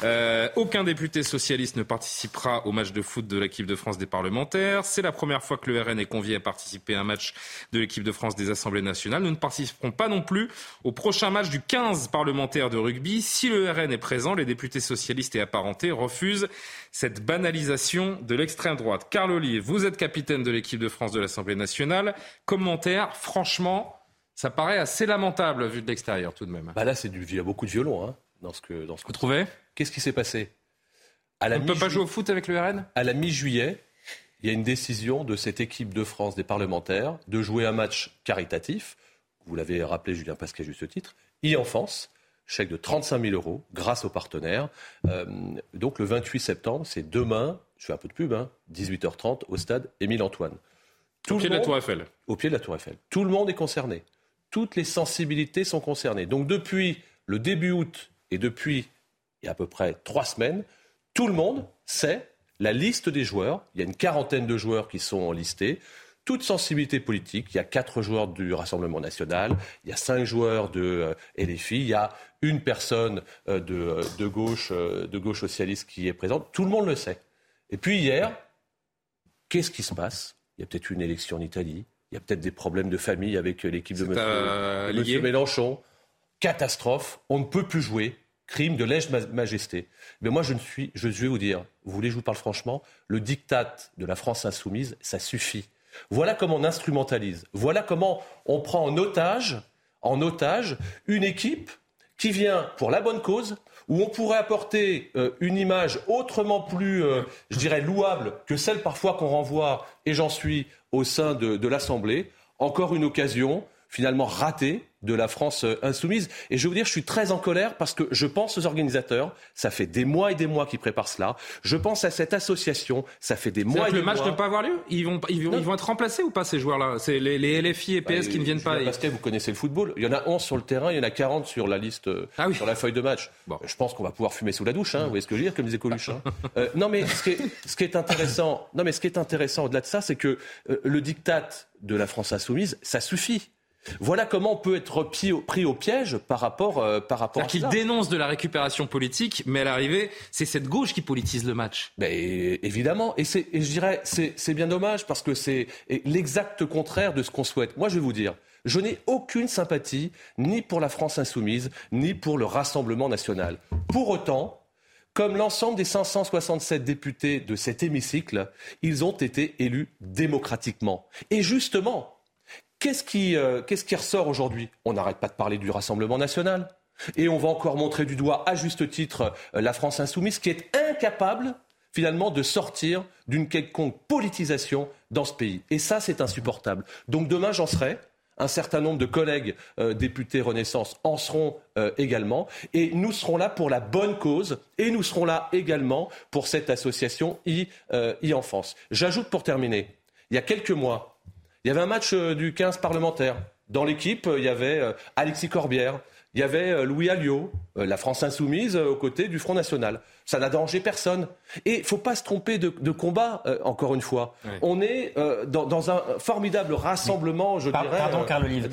Euh, aucun député socialiste ne participera au match de foot de l'équipe de France des parlementaires. C'est la première fois que le RN est convié à participer à un match de l'équipe de France des assemblées nationales. Nous ne participerons pas non plus au prochain match du 15 parlementaire de rugby. Si le RN est présent, les députés socialistes et apparentés refusent cette banalisation de l'extrême droite. Carl Olive, vous êtes capitaine de l'équipe de France de l'Assemblée nationale. Commentaire, franchement, ça paraît assez lamentable vu de l'extérieur tout de même. Bah là, c'est du, il y a beaucoup de violon hein, dans ce que. Dans ce Vous trouvez? Qu'est-ce qui s'est passé? À la On ne peut pas jouer au foot avec le RN À la mi-juillet, il y a une décision de cette équipe de France des parlementaires de jouer un match caritatif. Vous l'avez rappelé, Julien Pasquet, juste titre. e-enfance, chèque de 35 000 euros grâce aux partenaires. Euh, donc le 28 septembre, c'est demain, je fais un peu de pub, hein, 18h30 au stade Émile Antoine. Tout au pied de la Tour Eiffel. Au pied de la Tour Eiffel. Tout le monde est concerné toutes les sensibilités sont concernées. Donc depuis le début août et depuis il y a à peu près trois semaines, tout le monde sait la liste des joueurs. Il y a une quarantaine de joueurs qui sont listés. Toute sensibilité politique. Il y a quatre joueurs du Rassemblement national, il y a cinq joueurs de euh, LFI, il y a une personne euh, de, euh, gauche, de gauche socialiste qui est présente. Tout le monde le sait. Et puis hier, qu'est-ce qui se passe? Il y a peut-être une élection en Italie. Il y a peut-être des problèmes de famille avec euh, l'équipe de Monsieur, Mélenchon. Catastrophe. On ne peut plus jouer. Crime de lèse-majesté. Mais moi, je ne suis, je vais vous dire, vous voulez que je vous parle franchement, le diktat de la France insoumise, ça suffit. Voilà comment on instrumentalise. Voilà comment on prend en otage, en otage une équipe qui vient pour la bonne cause, où on pourrait apporter euh, une image autrement plus, euh, je dirais, louable que celle parfois qu'on renvoie, et j'en suis, au sein de, l'Assemblée. Encore une occasion finalement ratée de la France euh, insoumise. Et je veux vous dire, je suis très en colère parce que je pense aux organisateurs. Ça fait des mois et des mois qu'ils préparent cela. Je pense à cette association. Ça fait des mois et des mois. Le match ne peut pas avoir lieu ils vont, ils vont, être remplacés ou pas ces joueurs-là? C'est les, LFI et PS bah, qui ne viennent pas. Parce que vous connaissez le football. Il y en a 11 sur le terrain, il y en a 40 sur la liste, euh, ah sur la feuille de match. Bon. Je pense qu'on va pouvoir fumer sous la douche. Hein, vous voyez ce que je veux dire, comme disait Coluche. Hein. Euh, non, mais ce qui est, ce qui est intéressant, non, mais ce qui est intéressant au-delà de ça, c'est que le diktat de la France insoumise, ça suffit. Voilà comment on peut être pris au piège par rapport, euh, par rapport à qu'il dénonce de la récupération politique, mais à l'arrivée, c'est cette gauche qui politise le match. Ben, évidemment. Et, et je dirais, c'est bien dommage parce que c'est l'exact contraire de ce qu'on souhaite. Moi, je vais vous dire, je n'ai aucune sympathie ni pour la France insoumise, ni pour le Rassemblement national. Pour autant, comme l'ensemble des 567 députés de cet hémicycle, ils ont été élus démocratiquement. Et justement, euh, qu'est-ce qui, ressort aujourd'hui? On n'arrête pas de parler du Rassemblement national. Et on va encore montrer du doigt, à juste titre, euh, la France insoumise, qui est incapable, finalement, de sortir d'une quelconque politisation dans ce pays. Et ça, c'est insupportable. Donc demain, j'en serai. Un certain nombre de collègues euh, députés Renaissance en seront également. Et nous serons là pour la bonne cause. Et nous serons là également pour cette association e-enfance. J'ajoute pour terminer, il y a quelques mois, il y avait un match euh, du 15 parlementaire. Dans l'équipe, euh, il y avait euh, Alexis Corbière, il y avait Louis Alliot, la France insoumise, aux côtés du Front National. Ça n'a dérangé personne. Et il ne faut pas se tromper de, combat, euh, encore une fois. On est euh, dans, un formidable rassemblement, je dirais. Pardon, Carl Olive.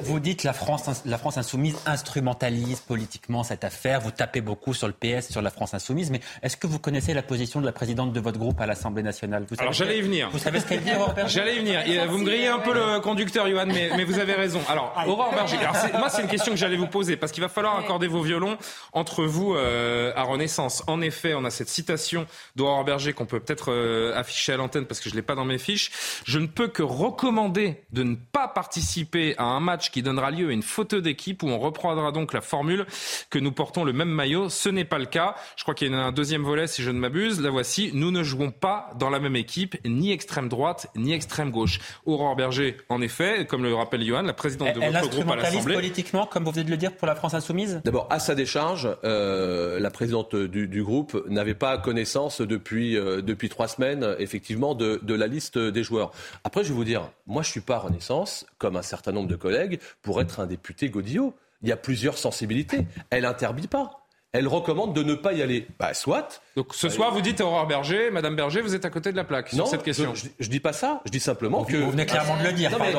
vous dites la France, la France insoumise instrumentalise politiquement cette affaire. Vous tapez beaucoup sur le PS, sur la France insoumise. Mais est-ce que vous connaissez la position de la présidente de votre groupe à l'Assemblée nationale? Vous Alors j'allais y venir. Vous savez ce qu'elle dit, Aurore J'allais y venir. Vous me grillez un peu le conducteur, Johan, mais, mais vous avez raison. Alors, Aurore Berger, moi c'est une question que j'allais vous poser, parce qu'il va falloir accorder vos violons entre vous euh, à Renaissance. En effet, on a cette citation d'Aurore Berger qu'on peut peut-être euh, afficher à l'antenne parce que je ne l'ai pas dans mes fiches. Je ne peux que recommander de ne pas participer à un match qui donnera lieu à une photo d'équipe où on reprendra donc la formule que nous portons le même maillot. Ce n'est pas le cas. Je crois qu'il y en a un deuxième volet, si je ne m'abuse. La voici. Nous ne jouons pas dans la même équipe, ni extrême droite, ni extrême gauche. Aurore Berger, en effet, comme le rappelle Johan, la présidente de votre groupe à l'Assemblée. politiquement, comme vous venez de le dire, pour la France insoumise? À sa décharge, euh, la présidente du, groupe n'avait pas connaissance depuis, euh, trois semaines, effectivement, de, la liste des joueurs. Après, je vais vous dire, moi, je suis pas Renaissance, comme un certain nombre de collègues, pour être un député Godillot. Il y a plusieurs sensibilités. Elle interdit pas elle recommande de ne pas y aller. Bah, soit. Donc ce soir, vous dites à Aurore Berger, Madame Berger, vous êtes à côté de la plaque sur cette question. Je, je, dis pas ça. Je dis simplement que. Vous venez clairement de le dire. Non, pardon.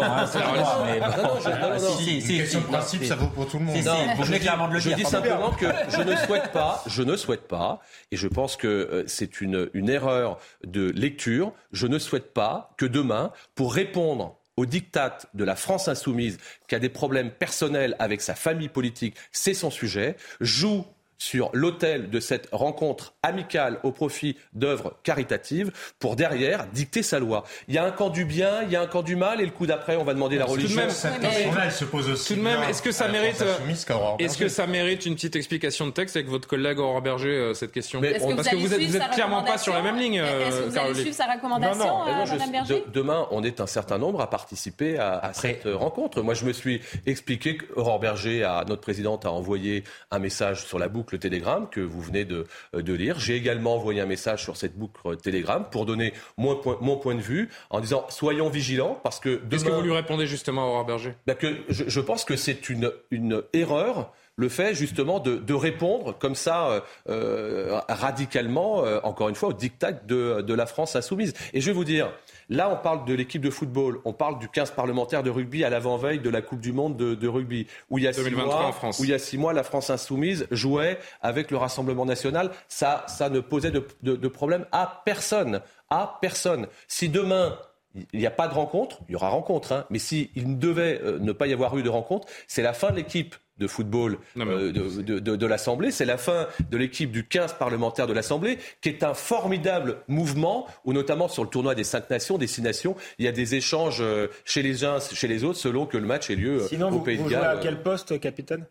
C'est une question de principe, ça vaut pour tout le monde. vous venez clairement de le dire. Je dis simplement que je ne souhaite pas, je ne souhaite pas, et je pense que euh, c'est une, une erreur de lecture. Je ne souhaite pas que demain, pour répondre au diktat de la France insoumise, qui a des problèmes personnels avec sa famille politique, c'est son sujet, joue sur l'autel de cette rencontre amicale au profit d'œuvres caritatives pour derrière dicter sa loi. Il y a un camp du bien, il y a un camp du mal et le coup d'après on va demander la religion. Tout de même, cette question-là, elle se pose aussi. Tout de même, est-ce que ça mérite Est-ce que ça mérite une petite explication de texte avec votre collègue Aurore Berger euh, cette question Parce que vous, êtes, êtes clairement pas sur la même ligne. Est-ce que vous allez suivre sa recommandation, non, non. Euh, Madame Berger Demain, on est un certain nombre à participer à, cette rencontre. Moi, je me suis expliqué qu'Aurore Berger, à notre présidente, a envoyé un message sur la boucle Télégramme que vous venez de, euh, de lire. J'ai également envoyé un message sur cette boucle Telegram pour donner mon point, mon point de vue en disant soyons vigilants parce que Qu'est-ce que vous lui répondez justement Aurore Berger? Bah que je, je, pense que c'est une, une erreur le fait justement de, de répondre comme ça euh, euh radicalement, euh, encore une fois, au diktat de, de la France insoumise. Et je vais vous dire, Là, on parle de l'équipe de football, on parle du 15 parlementaire de rugby à l'avant-veille de la Coupe du Monde de, rugby, où il, y a six mois, où il y a six mois, la France insoumise jouait avec le Rassemblement national. Ça, ça ne posait de, de problème à personne. À personne. Si demain, il n'y a pas de rencontre, il y aura rencontre, hein, mais s'il ne devait euh, ne pas y avoir eu de rencontre, c'est la fin de l'équipe de football euh, de, de, de, l'Assemblée. C'est la fin de l'équipe du 15 parlementaire de l'Assemblée, qui est un formidable mouvement où, notamment sur le tournoi des cinq nations, des six nations, il y a des échanges euh, chez les uns, chez les autres, selon que le match ait lieu Sinon, au vous, Pays de Galles. à quel poste, capitaine?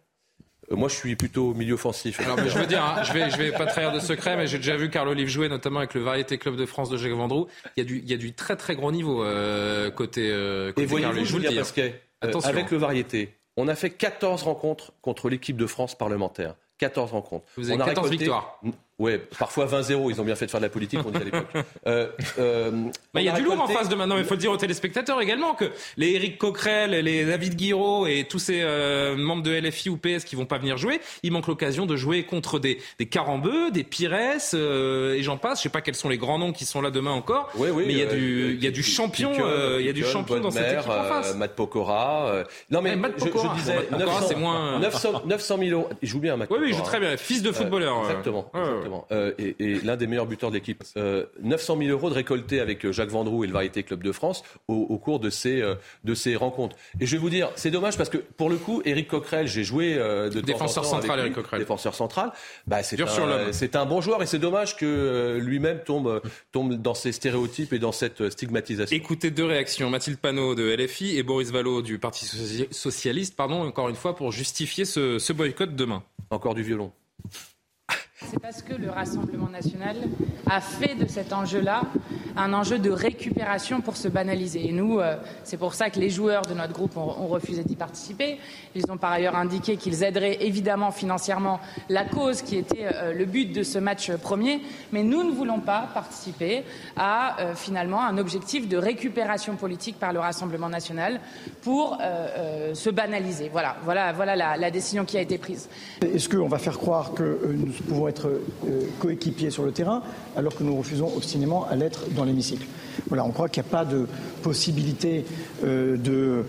Moi, je suis plutôt milieu offensif. Alors, je veux dire, hein, je vais, je vais pas trahir de secret, mais j'ai déjà vu Carlo Olive jouer, notamment avec le Variété Club de France de Jacques Vendroux. Il y a du, il y a du très très gros niveau euh, côté, euh, côté Et voyez-vous, je vous dire, parce que, euh, avec le Variété, on a fait 14 rencontres contre l'équipe de France parlementaire. 14 rencontres. Vous avez on 14 victoires. Oui, parfois 20-0. Ils ont bien fait de faire de la politique, on dit à l'époque. Euh, euh, il y a, du lourd en face de maintenant. Il faut le dire aux téléspectateurs également que les Éric Coquerel, les David Guiraud et tous ces euh, membres de LFI ou PS qui vont pas venir jouer, ils manquent l'occasion de jouer contre des, des Carambeux, des Pires euh, et j'en passe. Je sais pas quels sont les grands noms qui sont là demain encore. Oui, oui, mais il y a du, il y a du champion, il y a du champion dans cette équipe en face. Matt Pokora. non mais Matt Pokora. je, disais bon, 900, moins... 900, 900 000 euros. Il joue bien, Matt Oui, oui, il joue très bien. Fils de footballeur. exactement. Exactement. et, et l'un des meilleurs buteurs de l'équipe. Euh, 900 000 euros de récoltés avec euh, Jacques Vendroux et le Variété Club de France au, au cours de ces, euh, de ces rencontres. Et je vais vous dire, c'est dommage parce que pour le coup, Éric Coquerel, j'ai joué euh, de défenseur temps en temps central, avec Éric Coquerel. Défenseur central. Bah, c'est un, c'est un bon joueur et c'est dommage que euh, lui-même tombe, tombe dans ces stéréotypes et dans cette stigmatisation. Écoutez deux réactions. Mathilde Panot de LFI et Boris Vallot du Parti Socialiste, pardon, encore une fois, pour justifier ce, ce boycott demain. Encore du violon. C'est parce que le Rassemblement national a fait de cet enjeu-là un enjeu de récupération pour se banaliser. Et nous, euh, c'est pour ça que les joueurs de notre groupe ont, refusé d'y participer. Ils ont par ailleurs indiqué qu'ils aideraient évidemment financièrement la cause qui était euh, le but de ce match premier. Mais nous ne voulons pas participer à euh, finalement un objectif de récupération politique par le Rassemblement national pour se banaliser. Voilà, voilà, voilà la, la, décision qui a été prise. Est-ce qu'on va faire croire que nous pouvons être euh, coéquipiers sur le terrain, alors que nous refusons obstinément à l'être dans l'hémicycle. Voilà, on croit qu'il n'y a pas de possibilité euh, euh,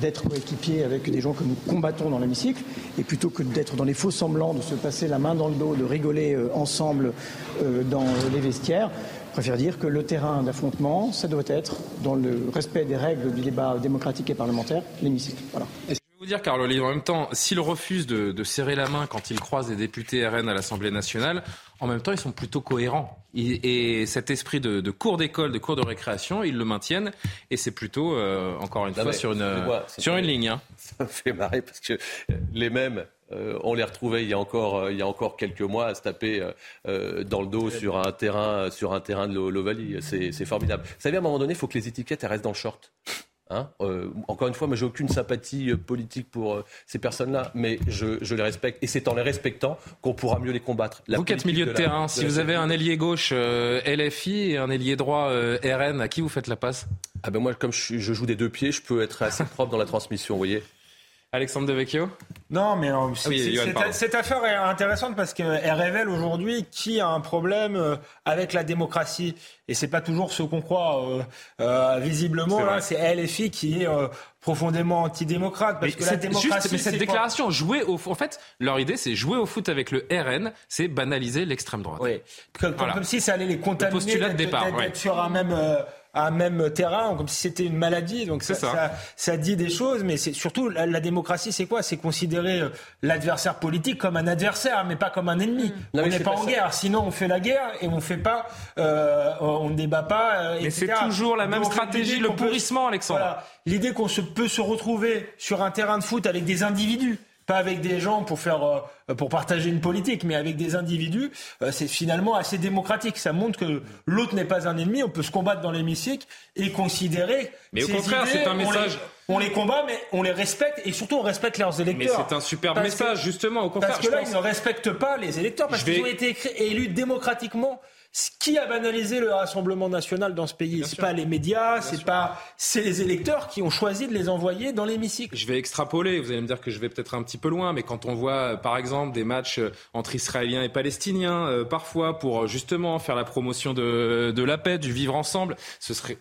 d'être coéquipier avec des gens que nous combattons dans l'hémicycle, et plutôt que d'être dans les faux semblants, de se passer la main dans le dos, de rigoler euh, ensemble dans les vestiaires, préfère dire que le terrain d'affrontement, ça doit être, dans le respect des règles du débat démocratique et parlementaire, l'hémicycle. Voilà. Vous dire, Carl Olive, en même temps, s'il refuse de, de, serrer la main quand il croise des députés RN à l'Assemblée nationale, en même temps, ils sont plutôt cohérents. Et, cet esprit de, de cours d'école, de cours de récréation, ils le maintiennent. Et c'est plutôt, euh, encore une fois, sur une, sur une ligne. Hein. Ça me fait marrer parce que les mêmes euh, on les retrouvait il y a encore, euh, il y a encore quelques mois à se taper euh, dans le dos sur un terrain, sur un terrain de l'Ovalie. C'est formidable. Vous savez, à un moment donné, il faut que les étiquettes restent dans le short. Hein encore une fois, moi, j'ai aucune sympathie politique pour ces personnes-là, mais je, les respecte. Et c'est en les respectant qu'on pourra mieux les combattre. vous qui êtes milieu de, terrain, si vous avez un ailier gauche LFI et un ailier droit RN, à qui vous faites la passe? Ah ben moi, comme je, je, joue des deux pieds, je peux être assez propre dans la transmission, vous voyez. Alexandre Devecchio Non, mais euh, ah cette affaire est intéressante parce qu'elle révèle aujourd'hui qui a un problème euh, avec la démocratie? Et c'est pas toujours ce qu'on croit. Euh, visiblement, là, c'est LFI qui est profondément antidémocrate. Parce que la démocratie, mais cette déclaration, jouer au, en fait, leur idée, c'est jouer au foot avec le RN, c'est banaliser l'extrême droite. Oui, comme, si ça allait les contaminer. Le postulat de départ, sur un même à même terrain, comme si c'était une maladie. Donc ça, ça. ça, dit des choses, mais c'est surtout la, démocratie, c'est quoi? C'est considérer euh, l'adversaire politique comme un adversaire, mais pas comme un ennemi. Mm. on n'est pas, en guerre. Sinon, on fait la guerre et on fait pas, euh, on ne débat pas. Euh, mais c'est toujours la même stratégie, le pourrissement, Alexandre. Voilà, l'idée qu'on se peut se retrouver sur un terrain de foot avec des individus pas avec des gens pour faire euh, pour partager une politique, mais avec des individus, euh, c'est finalement assez démocratique. Ça montre que l'autre n'est pas un ennemi. On peut se combattre dans l'hémicycle et considérer. Mais au contraire, c'est un message. On les, combat, mais on les respecte et surtout on respecte leurs électeurs. Mais c'est un super message, justement. Au contraire, parce que là, ils ne respectent pas les électeurs parce qu'ils ont été élus démocratiquement. Qui a banalisé le Rassemblement national dans ce pays, c'est pas les médias, c'est pas, c'est les électeurs qui ont choisi de les envoyer dans l'hémicycle. Je vais extrapoler. Vous allez me dire que je vais peut-être un petit peu loin, mais quand on voit, par exemple, des matchs euh, entre Israéliens et Palestiniens, euh, parfois pour euh, justement faire la promotion de, de la paix, du vivre ensemble, ce serait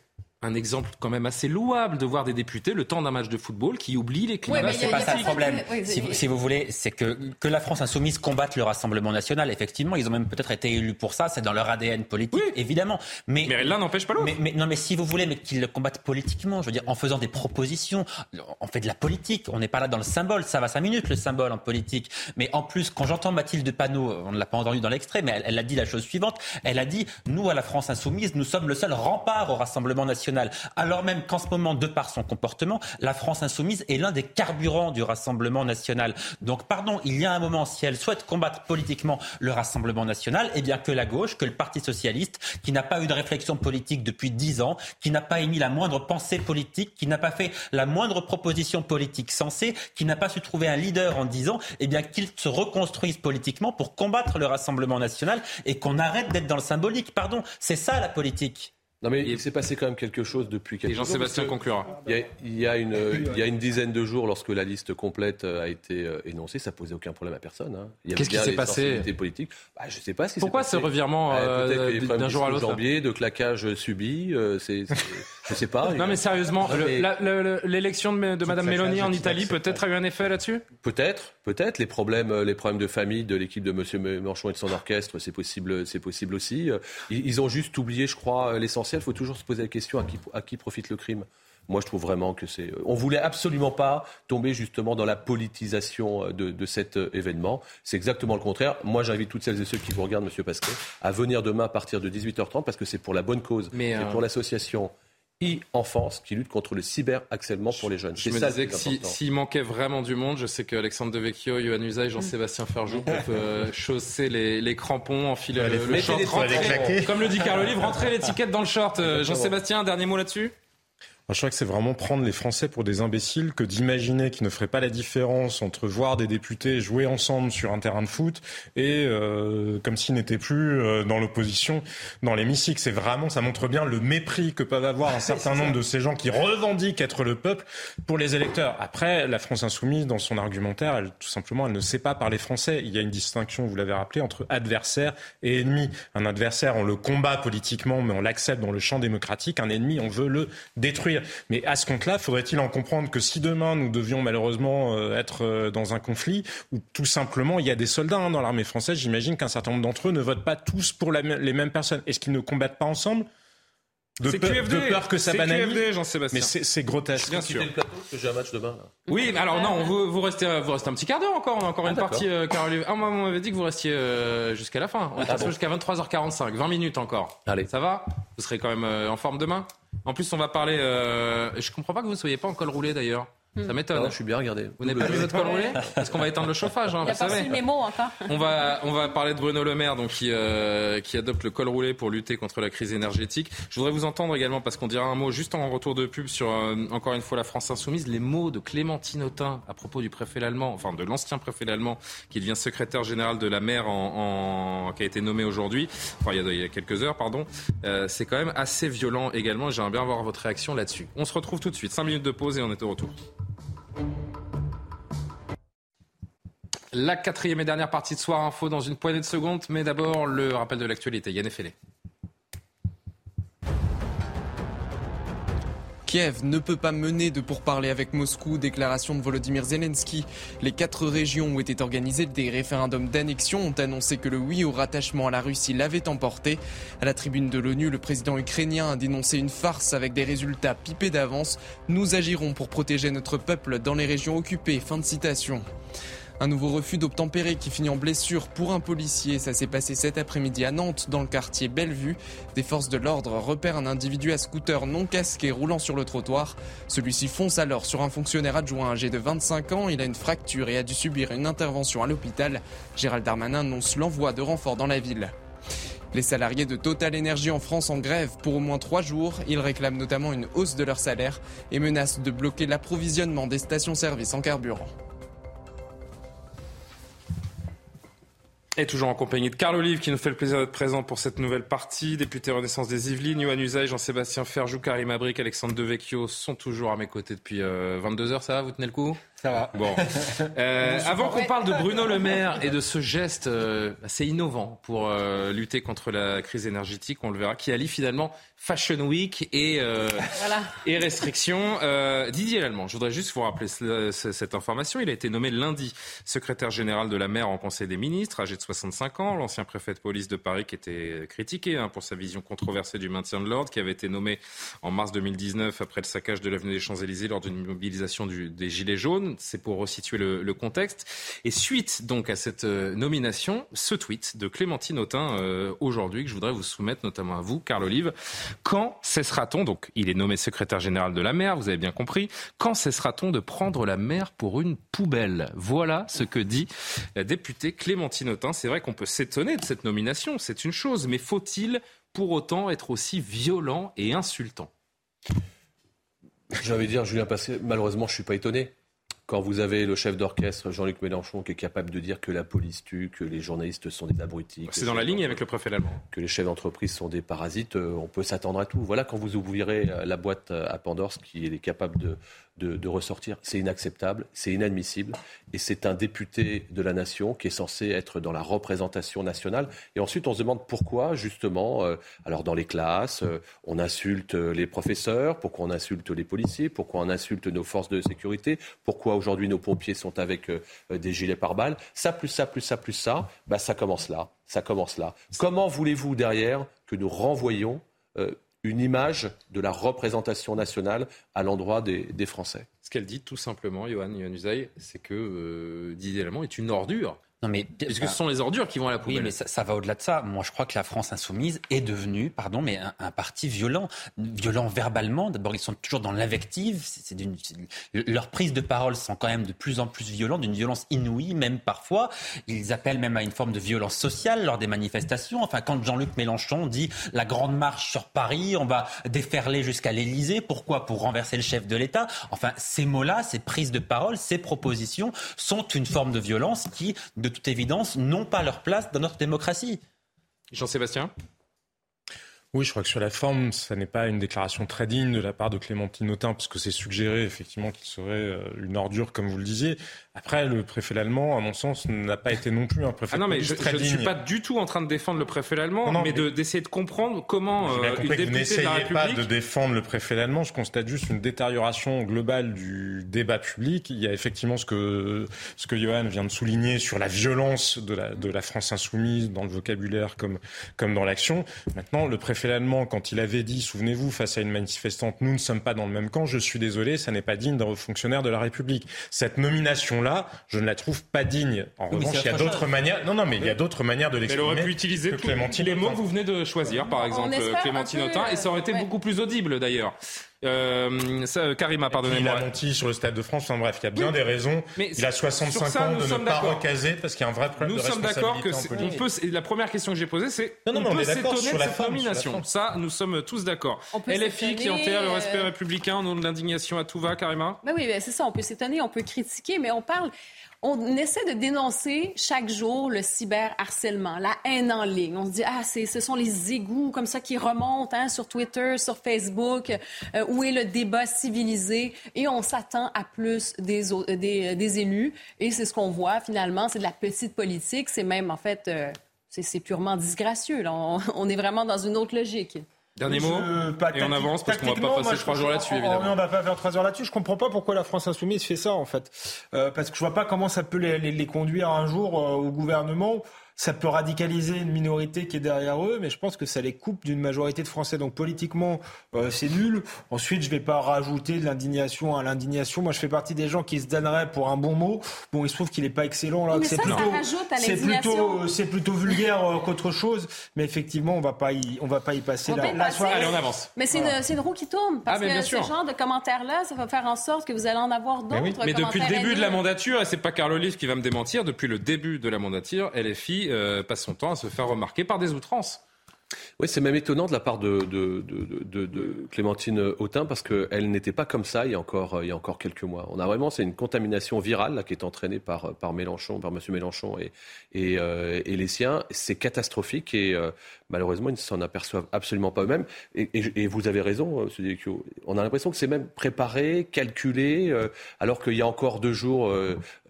un exemple quand même assez louable de voir des députés le temps d'un match de football qui oublient les climats. c'est pas ça le problème. si, vous voulez, c'est que, que la France insoumise combatte le Rassemblement national. Effectivement, ils ont même peut-être été élus pour ça. C'est dans leur ADN politique, évidemment. Mais, mais l'un n'empêche pas l'autre. Mais, non, mais si vous voulez, mais qu'ils le combattent politiquement, je veux dire, en faisant des propositions. On fait de la politique. On n'est pas là dans le symbole. Ça va cinq minutes, le symbole en politique. Mais en plus, quand j'entends Mathilde Panot, on ne l'a pas entendu dans l'extrait, mais elle, elle a dit la chose suivante. Elle a dit, nous, à la France insoumise, nous sommes le seul rempart au Rassemblement national alors même qu'en ce moment, de par son comportement, la France insoumise est l'un des carburants du Rassemblement national. Donc, pardon, il y a un moment, si elle souhaite combattre politiquement le Rassemblement national, eh bien que la gauche, que le Parti socialiste, qui n'a pas eu de réflexion politique depuis dix ans, qui n'a pas émis la moindre pensée politique, qui n'a pas fait la moindre proposition politique sensée, qui n'a pas su trouver un leader en dix ans, eh bien qu'ils se reconstruisent politiquement pour combattre le Rassemblement national et qu'on arrête d'être dans le symbolique. Pardon, c'est ça la politique. Non mais il s'est passé quand même quelque chose depuis quelques Et Jean-Sébastien conclura. Il y, a, une, il y a une dizaine de jours, lorsque la liste complète euh, a été euh, énoncée, ça posait aucun problème à personne. Hein. Qu'est-ce qui s'est passé politique. Bah, je sais pas ce Pourquoi ce revirement bah, euh, d'un jour à l'autre Janvier, de claquage subi, euh, c'est, je sais pas. non mais sérieusement, l'élection de, de Madame Mélanie en Italie peut-être a eu un effet là-dessus? Peut-être, peut-être. Les problèmes, les problèmes de famille de l'équipe de Monsieur Manchon et de son orchestre, c'est possible, c'est possible aussi. Ils, ont juste oublié, je crois, l'essentiel. Il faut toujours se poser la question à qui, à qui profite le crime? Moi, je trouve vraiment que c'est. On voulait absolument pas tomber justement dans la politisation de, de cet événement. C'est exactement le contraire. Moi, j'invite toutes celles et ceux qui vous regardent, Monsieur Pasquet, à venir demain à partir de 18h30 parce que c'est pour la bonne cause. C'est euh, pour l'association e-enfance qui lutte contre le cyberharcèlement pour les jeunes. Je me disais que s'il manquait vraiment du monde, je sais que Alexandre Devecchio, Yohann Usaï, Jean-Sébastien Ferjou peuvent euh, chausser les, les, crampons, enfiler le, le short, comme le dit Carl Olive, rentrer l'étiquette dans le short. Euh, Jean-Sébastien, dernier mot là-dessus? Je crois que c'est vraiment prendre les Français pour des imbéciles que d'imaginer qu'ils ne feraient pas la différence entre voir des députés jouer ensemble sur un terrain de foot et euh, comme s'ils n'étaient plus euh, dans l'opposition dans l'hémicycle. C'est vraiment, ça montre bien le mépris que peuvent avoir un certain nombre de ces gens qui revendiquent être le peuple pour les électeurs. Après, la France insoumise, dans son argumentaire, elle, tout simplement, elle ne sait pas parler français. Il y a une distinction, vous l'avez rappelé, entre adversaire et ennemi. Un adversaire, on le combat politiquement, mais on l'accepte dans le champ démocratique. Un ennemi, on veut le détruire. Mais à ce compte-là, faudrait-il en comprendre que si demain nous devions malheureusement euh, être euh, dans un conflit, où tout simplement il y a des soldats hein, dans l'armée française, j'imagine qu'un certain nombre d'entre eux ne votent pas tous pour les mêmes personnes. Est-ce qu'ils ne combattent pas ensemble? De, QFD. de peur que ça C'est banalise. Jean-Sébastien? Mais c'est grotesque. Bien sûr. le plateau parce que j'ai un match demain. là. Oui, mais alors non, vous, vous restez, vous restez un petit quart d'heure encore. On a encore Ah, une partie, euh, Caroline. Ah, moi, on m'avait dit que vous restiez euh, jusqu'à la fin. On Ah, reste bon. jusqu'à 23h45, 20 minutes encore. Allez. Ça va? Vous serez quand même euh, en forme demain? En plus, on va parler. Euh... Je comprends pas que vous ne soyez pas en col roulé d'ailleurs. Ça m'étonne. Non, je suis bien regardé. Vous n'avez pas mis votre col roulé Parce qu'on va éteindre le chauffage, hein, Il a vous pas savez. mémo encore. On va, on va parler de Bruno Le Maire, donc, qui, euh, qui adopte le col roulé pour lutter contre la crise énergétique. Je voudrais vous entendre également, parce qu'on dira un mot juste en retour de pub sur, euh, encore une fois, la France Insoumise, les mots de Clémentine Autain à propos du préfet allemand, enfin de l'ancien préfet allemand, qui devient secrétaire général de la mer, en, en- qui a été nommé aujourd'hui, enfin il y a, il y a quelques heures, pardon. Euh, C'est quand même assez violent également. J'aimerais bien avoir votre réaction là-dessus. On se retrouve tout de suite. 5 minutes de pause et on est au retour. La quatrième et dernière partie de Soir Info dans une poignée de secondes, mais d'abord le rappel de l'actualité. Yann Effelé. Kiev ne peut pas mener de pourparlers avec Moscou, déclaration de Volodymyr Zelensky. Les quatre régions où étaient organisés des référendums d'annexion ont annoncé que le oui au rattachement à la Russie l'avait emporté. À la tribune de l'ONU, le président ukrainien a dénoncé une farce avec des résultats pipés d'avance. Nous agirons pour protéger notre peuple dans les régions occupées. Fin de citation. Un nouveau refus d'obtempérer qui finit en blessure pour un policier. Ça s'est passé cet après-midi à Nantes, dans le quartier Bellevue. Des forces de l'ordre repèrent un individu à scooter non casqué roulant sur le trottoir. Celui-ci fonce alors sur un fonctionnaire adjoint âgé de 25 ans. Il a une fracture et a dû subir une intervention à l'hôpital. Gérald Darmanin annonce l'envoi de renforts dans la ville. Les salariés de Total Energy en France en grève pour au moins trois jours. Ils réclament notamment une hausse de leur salaire et menacent de bloquer l'approvisionnement des stations-service en carburant. Et toujours en compagnie de Carl Olive qui nous fait le plaisir d'être présent pour cette nouvelle partie. Député Renaissance des Yvelines, Yohann Usaï, Jean-Sébastien Ferjou, Karim Abric, Alexandre Devecchio sont toujours à mes côtés depuis 22h. Ça va? Vous tenez le coup? Ça va. Bon. Euh, avant qu'on parle de Bruno Le Maire et de ce geste euh, assez innovant pour euh, lutter contre la crise énergétique, on le verra, qui allie finalement Fashion Week et, euh, Voilà. et restrictions. Euh, Didier Lallemand, je voudrais juste vous rappeler ce- ce- cette information. Il a été nommé lundi secrétaire général de la mer en Conseil des ministres, âgé de 65 ans. L'ancien préfet de police de Paris qui était critiqué hein, pour sa vision controversée du maintien de l'ordre, qui avait été nommé en mars 2019 après le saccage de l'avenue des Champs-Élysées lors d'une mobilisation du- des Gilets jaunes. C'est pour resituer le, contexte. Et suite donc à cette euh, nomination, ce tweet de Clémentine Autain euh, aujourd'hui que je voudrais vous soumettre notamment à vous, Carl Olive. Quand cessera-t-on, donc il est nommé secrétaire général de la mer, vous avez bien compris, quand cessera-t-on de prendre la mer pour une poubelle? Voilà ce que dit la députée Clémentine Autain. C'est vrai qu'on peut s'étonner de cette nomination, c'est une chose, mais faut-il pour autant être aussi violent et insultant? J'ai envie de dire, Julien Passé, malheureusement, je ne suis pas étonné. Quand vous avez le chef d'orchestre, Jean-Luc Mélenchon, qui est capable de dire que la police tue, que les journalistes sont des abrutis. C'est dans la ligne avec le préfet allemand. Que les chefs d'entreprise sont des parasites, euh, on peut s'attendre à tout. Voilà, quand vous ouvrirez euh, la boîte euh, à Pandore, ce qu'il est capable de, de, de ressortir, c'est inacceptable, c'est inadmissible. Et c'est un député de la nation qui est censé être dans la représentation nationale. Et ensuite, on se demande pourquoi, justement, euh, alors dans les classes, euh, on insulte les professeurs, pourquoi on insulte les policiers, pourquoi on insulte nos forces de sécurité, pourquoi aujourd'hui nos pompiers sont avec euh, euh, des gilets pare-balles. Ça, plus ça, plus ça, plus ça, bah, ça commence là. Ça commence là. Comment voulez-vous derrière que nous renvoyions euh, une image de la représentation nationale à l'endroit des, Français Ce qu'elle dit tout simplement, Johan, Usaï, c'est que euh, Didier Lallemand est une ordure. Non mais Puisque ce sont les ordures qui vont à la poubelle. Oui, mais ça, ça va au-delà de ça. Moi, je crois que la France insoumise est devenue, pardon, mais un, un parti violent, violent verbalement. D'abord, ils sont toujours dans l'invective. C'est, leurs prises de parole sont quand même de plus en plus violentes, d'une violence inouïe, même parfois. Ils appellent même à une forme de violence sociale lors des manifestations. Enfin, quand Jean-Luc Mélenchon dit la grande marche sur Paris, on va déferler jusqu'à l'Élysée. Pourquoi? Pour renverser le chef de l'État. Enfin, ces mots-là, ces prises de parole, ces propositions sont une forme de violence qui, de toute évidence, n'ont pas leur place dans notre démocratie. Jean-Sébastien Oui, je crois que sur la forme, ça n'est pas une déclaration très digne de la part de Clémentine Autain, parce que c'est suggéré effectivement qu'il serait euh, une ordure, comme vous le disiez. Après, le préfet allemand, à mon sens, n'a pas été non plus un préfet ah non, mais je, ne suis pas du tout en train de défendre le préfet allemand, mais, mais d'essayer de, comprendre comment euh, une députée vous de la République... pas de défendre le préfet allemand. Je constate juste une détérioration globale du débat public. Il y a effectivement ce que ce que Johan vient de souligner sur la violence de la de la France insoumise dans le vocabulaire comme comme dans l'action. Maintenant, le préfet allemand, quand il avait dit, souvenez-vous, face à une manifestante, nous ne sommes pas dans le même camp. Je suis désolé, ça n'est pas digne d'un fonctionnaire de la République. Cette nomination là, je ne la trouve pas digne. En revanche, il y a d'autres manières. Non, non, mais il y a d'autres manières de l'exprimer. Elle aurait pu utiliser tous les mots que vous venez de choisir, par exemple, Clémentine Autain, et ça aurait été beaucoup plus audible d'ailleurs. Euh, ça, Karima, pardonnez-moi. Il a menti sur le Stade de France. Enfin bref, il y a bien des raisons. Mais il a 65 ans de ne pas recaser parce qu'il y a un vrai problème nous de responsabilité. Nous sommes d'accord que on peut. La première question que j'ai posée, c'est on, on peut s'étonner de cette nomination. Ça, nous sommes tous d'accord. LFI qui enterre le respect euh, républicain au nom de l'indignation à tout va, Karima? Ben oui, ben c'est ça. On peut s'étonner, on peut critiquer, mais on parle on essaie de dénoncer chaque jour le cyberharcèlement, la haine en ligne. On se dit, ah, ce sont les égouts comme ça qui remontent hein, sur Twitter, sur Facebook, euh, où est le débat civilisé? Et on s'attend à plus des, des, des élus. Et c'est ce qu'on voit finalement, c'est de la petite politique. C'est même, en fait, euh, c'est purement disgracieux. On, est vraiment dans une autre logique. Dernier mot, et on avance parce qu'on va pas passer trois jours là-dessus, évidemment. On va pas faire trois heures là-dessus. Je comprends pas pourquoi la France insoumise fait ça, en fait. Euh, parce que je vois pas comment ça peut les, les, conduire un jour euh, au gouvernement ça peut radicaliser une minorité qui est derrière eux, mais je pense que ça les coupe d'une majorité de Français. Donc politiquement, euh, c'est nul. Ensuite, je ne vais pas rajouter de l'indignation à l'indignation. Moi, je fais partie des gens qui se donneraient pour un bon mot. Bon, il se trouve qu'il n'est pas excellent là. C'est plutôt, c'est plutôt, c'est plutôt vulgaire euh, qu'autre chose. Mais effectivement, on va pas y, on va pas y passer on la, soirée. Allez, on avance. Mais c'est une, roue qui tourne parce ah, que ce genre de commentaires-là, ça va faire en sorte que vous allez en avoir d'autres. Mais, mais depuis le début de la mandature, et c'est pas Carl Olive qui va me démentir, depuis le début de la mandature, LFI euh, passe son temps à se faire remarquer par des outrances. Oui, c'est même étonnant de la part de, Clémentine Autain parce qu'elle n'était pas comme ça il y, a encore, quelques mois. On a vraiment, c'est une contamination virale là, qui est entraînée par, Mélenchon, par M. Mélenchon euh, et les siens. C'est catastrophique et euh, malheureusement, ils ne s'en aperçoivent absolument pas eux-mêmes. Et, vous avez raison, euh, on a l'impression que c'est même préparé, calculé, alors qu'il y a encore deux jours,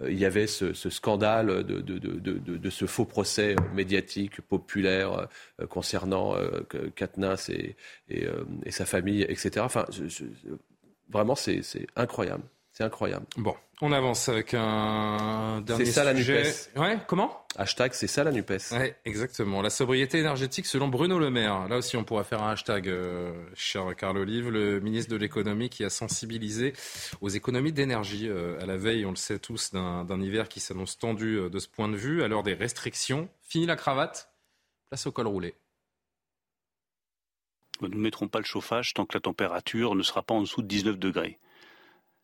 il y avait ce, scandale de, ce faux procès médiatique, populaire, concernant Katnas et, et, et, sa famille, etc. Enfin, vraiment, c'est incroyable. C'est incroyable. Bon, on avance avec un dernier C'est ça la NUPES. Ouais, comment? Hashtag c'est ça la NUPES. Ouais, exactement. La sobriété énergétique selon Bruno Le Maire. Là aussi, on pourrait faire un hashtag, euh, cher Carl Olive, le ministre de l'économie qui a sensibilisé aux économies d'énergie euh, à la veille, on le sait tous, d'un hiver qui s'annonce tendu euh, de ce point de vue. À l'heure des restrictions, fini la cravate, place au col roulé. Nous ne mettrons pas le chauffage tant que la température ne sera pas en dessous de 19 degrés.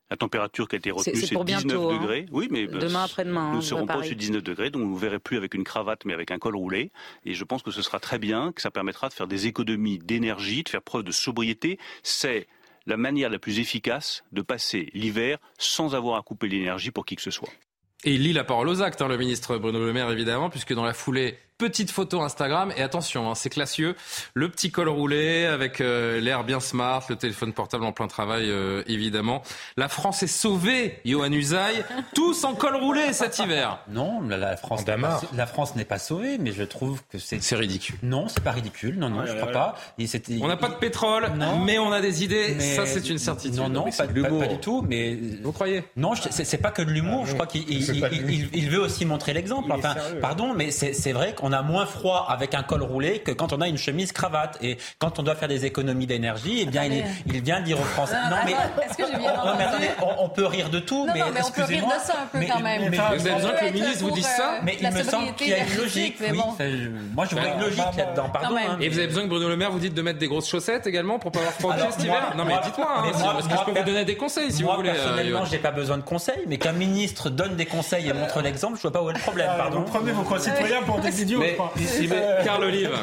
La température qui a été retenue, c'est 19 hein. degrés. Oui, mais euh, demain après-demain. Nous ne serons pas au-dessus de 19 degrés, donc vous ne verrez plus avec une cravate, mais avec un col roulé. Et je pense que ce sera très bien, que ça permettra de faire des économies d'énergie, de faire preuve de sobriété. C'est la manière la plus efficace de passer l'hiver sans avoir à couper l'énergie pour qui que ce soit. Et il lit la parole aux actes, hein, le ministre Bruno Le Maire, évidemment, puisque dans la foulée, petite photo Instagram. Et attention, hein, c'est classieux. Le petit col roulé avec euh, l'air bien smart, le téléphone portable en plein travail, euh, évidemment. La France est sauvée, Johan Usaï. Tous en col roulé cet hiver. Non, la, France, la France n'est pas sauvée, mais je trouve que c'est. C'est ridicule. Non, c'est pas ridicule. Non, non, je crois pas. on n'a pas de pétrole, mais on a des idées. Ça, c'est une certitude. Non, non, pas, pas, du tout. Mais vous croyez Non, c'est pas que de l'humour. je crois qu'il il, veut aussi montrer l'exemple. Enfin, pardon, mais c'est vrai qu'on on a moins froid avec un col roulé que quand on a une chemise cravate. Et quand on doit faire des économies d'énergie, eh bien, il, il, vient dire aux Français. Non, mais, que je viens on, on, peut rire de tout, non, mais, non, mais on peut rire de ça un peu quand même. Mais, vous avez besoin que le ministre vous dise ça Mais il me semble qu'il y a une logique. Oui, moi, je vois une logique là-dedans. Pardon. Hein, et vous avez besoin que Bruno Le Maire vous dise de mettre des grosses chaussettes également pour pas avoir froid cet hiver Non, mais dites-moi. Hein, parce que je peux vous donner des conseils si vous voulez. Personnellement, j'ai pas besoin de conseils, mais qu'un ministre donne des conseils et montre l'exemple, je vois pas où est le problème. Pardon. Vous prenez vos concitoyens pour des idiots. Carl Olive.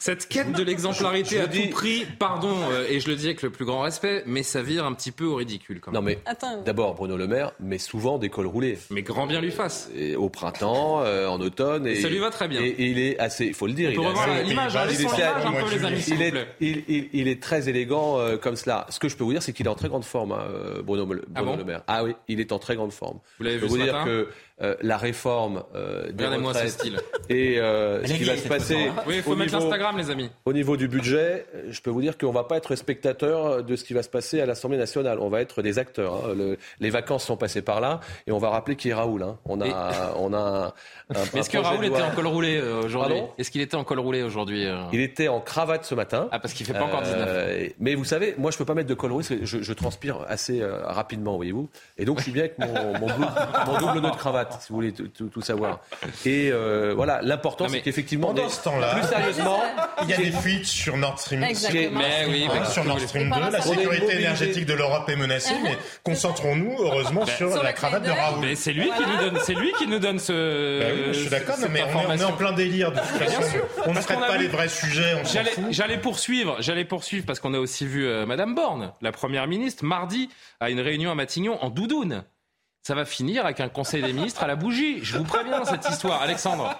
Cette quête de l'exemplarité à tout prix, pardon, euh, et je le dis avec le plus grand respect, mais ça vire un petit peu au ridicule quand même. Non mais d'abord Bruno Le Maire met souvent des cols roulés. Mais grand bien lui fasse. Et au printemps, euh, en automne. Et, ça lui va très bien. Et, il est assez, il faut le dire. On peut il est revoir assez- l'image, hein, il est un peu, les amis, il est, plaît. il, il- il est très élégant euh, comme cela. Ce que je peux vous dire, c'est qu'il est en très grande forme, hein, euh, Bruno, Bruno Ah bon Le Maire. Ah oui, il est en très grande forme. Vous l'avez je peux vu vous ce dire matin que euh, la réforme euh, des retraites style. Et euh, ce qui va se passer. Oui, il faut au mettre niveau- l'Instagram, les amis. Au niveau du budget, je peux vous dire qu'on va pas être spectateur de ce qui va se passer à l'Assemblée nationale. On va être des acteurs. hein. Le- les vacances sont passées par là et on va rappeler qui est Raoul. hein. On a, on a un, un- Mais est-ce un que Raoul était en col roulé euh, aujourd'hui Pardon? Est-ce qu'il était en col roulé aujourd'hui euh? Il était en cravate ce matin. Ah, parce qu'il fait pas encore 19. Euh, mais vous savez, moi, je peux pas mettre de col roulé, parce que je, je transpire assez euh, rapidement, voyez-vous. Et donc, je suis bien avec mon, mon, double, mon double nœud de cravate, si vous voulez tout, tout- savoir. Et euh, voilà, l'important, c'est qu'effectivement, pendant des- ce temps-là, plus sérieusement, il y a des fuites sur Nord Stream, Exactement. Mais oui, mais sur Nord. Stream Et 2. pendant La sécurité énergétique de l'Europe est menacée, mais concentrons-nous heureusement Ben, sur, sur la le cravate de clin d'œil. Raoul. Mais c'est lui qui nous donne, c'est lui qui nous donne ce. Ben oui, je suis d'accord, mais on est, on est information. en plein délire de toute façon. On ne traite pas vu- les vrais sujets, j'allais poursuivre, j'allais poursuivre parce qu'on a aussi vu euh, Madame Borne, la première ministre, mardi à une réunion à Matignon en doudoune. Ça va finir avec un conseil des ministres à la bougie. Je vous préviens cette histoire, Alexandre.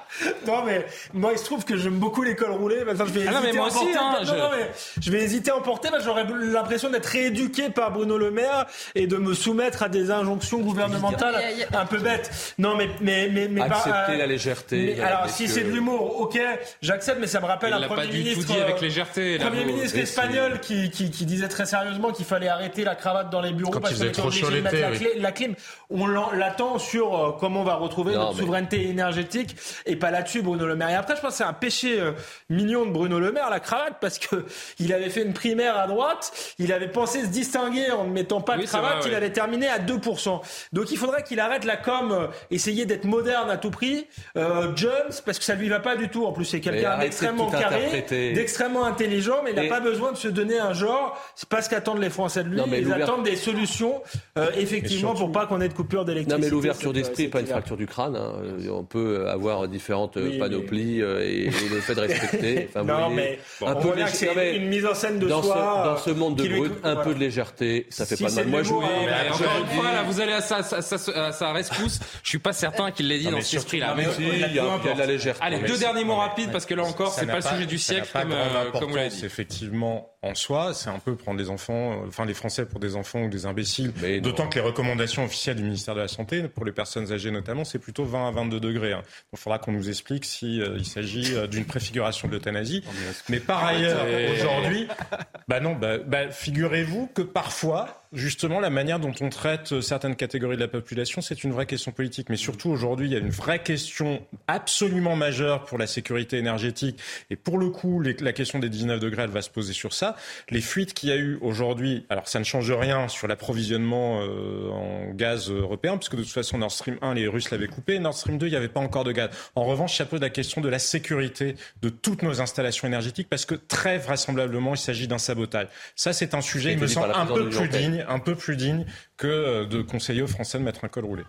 Non mais moi il se trouve que j'aime beaucoup les cols roulés. Maintenant je vais Ah non, mais moi à aussi, hein, non, je- non, mais je vais hésiter à emporter j'aurais l'impression d'être rééduqué par Bruno Le Maire et de me soumettre à des injonctions gouvernementales un peu bêtes. Non mais mais mais mais Accepter euh, la légèreté. mais mesdames, alors si c'est de l'humour, ok, j'accepte, mais ça me rappelle Il un premier pas du tout ministre, dit avec euh, légèreté, là, premier vous. ministre Et espagnol qui, qui, qui disait très sérieusement qu'il fallait arrêter la cravate dans les bureaux Quand parce qu'on était trop obligé chaud de mettre oui. la clim. On l'en- l'attend sur euh, comment on va retrouver Non, notre mais- souveraineté énergétique et pas là-dessus Bruno Le Maire. Et après, je pense que c'est un péché euh, mignon de Bruno Le Maire, la cravate, parce que il avait fait une primaire à droite, il avait pensé se distinguer en ne mettant pas de Oui, c'est cravate, vrai, il ouais. allait terminer à 2%. Donc il faudrait qu'il arrête la com, euh, essayer d'être moderne à tout prix, euh, Jones, parce que ça lui va pas du tout. En plus, c'est quelqu'un de d'extrêmement carré, d'extrêmement intelligent, mais il n'a Et- pas besoin de se donner un genre. C'est pas ce qu'attendent les Français de lui. Non, mais Ils attendent des solutions, euh, effectivement, pour pas qu'on ait de coupure d'électricité. Non, mais l'ouverture d'esprit n'est pas une fracture du crâne. hein. Euh, On peut avoir différentes euh, Oui, panoplies euh, et, et le fait de respecter. Enfin, non, voyez, mais un on peu lég- c'est non, mais une mise en scène de dans soi. Ce, dans ce monde de brut, un voilà. peu de légèreté, ça fait Si pas de mal. de Moi, je vous l'humour, dis, hein, encore vous une fois, là, vous allez à sa, sa, sa- sa rescousse. Je suis pas certain qu'il l'ait dit Non, dans cet esprit-là. il y a de la légèreté. Allez, deux derniers mots rapides parce que là encore, c'est pas le sujet du siècle comme, vous l'avez dit. effectivement, en soi, c'est un peu prendre des enfants, enfin les Français pour des enfants ou des imbéciles. D'autant que les recommandations officielles du ministère de la Santé, pour les personnes âgées notamment, c'est plutôt 20 à 22 degrés. hein. Donc, il faudra qu'on nous explique si euh, s'agit euh, d'une préfiguration de l'euthanasie. Mais par ailleurs, aujourd'hui, bah non, bah, bah, figurez-vous que parfois, justement, la manière dont on traite euh, certaines catégories de la population, c'est une vraie question politique. Mais surtout, aujourd'hui, il y a une vraie question absolument majeure pour la sécurité énergétique. Et pour le coup, les- la question des 19 degrés, elle va se poser sur ça. Les fuites qu'il y a eu aujourd'hui, alors ça ne change rien sur l'approvisionnement euh, en gaz européen, puisque de toute façon, Nord Stream 1, les Russes l'avaient coupé. Nord Stream 2, il n'y avait pas encore de gaz. En revanche, ça pose la question de la sécurité de toutes nos installations énergétiques, parce que très vraisemblablement, il s'agit d'un sabotage. Ça, c'est un sujet, il me semble, un peu plus l'Union un peu plus digne que euh, de conseiller aux Français de mettre un col roulé.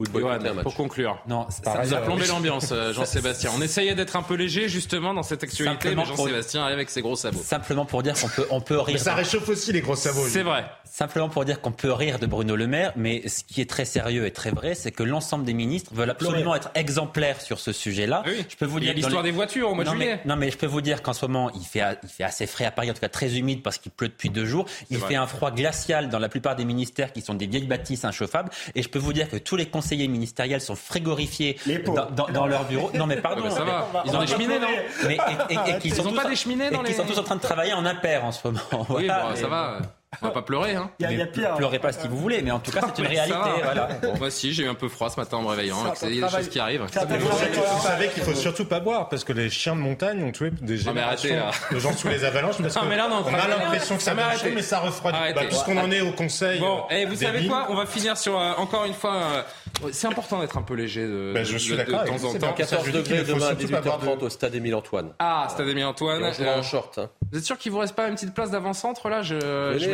Ou de boycotter un Johan, match. pour conclure. Non, Ça nous a plombé l'ambiance, euh, Jean-Sébastien. On essayait d'être un peu léger, justement, dans cette actualité, Simplement mais Jean-Sébastien arrive avec ses gros sabots. Simplement pour dire qu'on peut, on peut rire. Mais ça réchauffe aussi les gros sabots. C'est vrai. Simplement pour dire qu'on peut rire de Bruno Le Maire, mais ce qui est très sérieux et très vrai, c'est que l'ensemble des ministres veulent absolument être exemplaires sur ce sujet-là. Oui. Je peux vous Il y a dire l'histoire les- des voitures au mois de non, juillet. Mais, non, mais je peux vous dire qu'en ce moment, il fait, il fait assez frais à Paris, en tout cas très humide parce qu'il pleut depuis deux jours. Il vrai. fait un froid glacial dans la plupart des ministères qui sont des vieilles bâtisses inchauffables. Et je peux vous dire que tous les conseillers ministériels sont frigorifiés Les dans, dans- dans leur bureau. Non, mais pardon. Ah bah ça mais- va. Ils ont on des cheminées, non? mais, et, et- et qu'ils Ils sont pas en- des cheminées et dans qu'ils les- sont tous en train de travailler en impair en ce moment. Oui, Voilà. bon, ça va. On va pas pleurer, hein. Il y y a pire. Pleurez pas ce que vous voulez, mais en tout cas, c'est une réalité. Voilà. Moi aussi, j'ai eu un peu froid ce matin en me réveillant. Ça, Il y a des travail- choses qui arrivent. vous, savez qu'il faut surtout pas boire parce que les chiens de montagne ont tué des arrêtez, générations là. de gens sous les avalanches parce Non, que mais là, non, on a l'impression que ça va arrêtez. mais ça refroidit. Bah, puisqu'on en est au conseil. Bon, euh, et vous savez quoi? On va finir sur euh, encore une fois. euh, c'est important d'être un peu léger de, Ben, je de- suis de- de temps en c'est temps. bien. 14 Je dis qu'il degrés demain à surtout pas boire 18h30 de- au stade Émile Antoine. Ah, Stade Émile Antoine. Et on jouera euh, en short. hein. Vous êtes sûr qu'il vous reste pas une petite place d'avant-centre là? Je,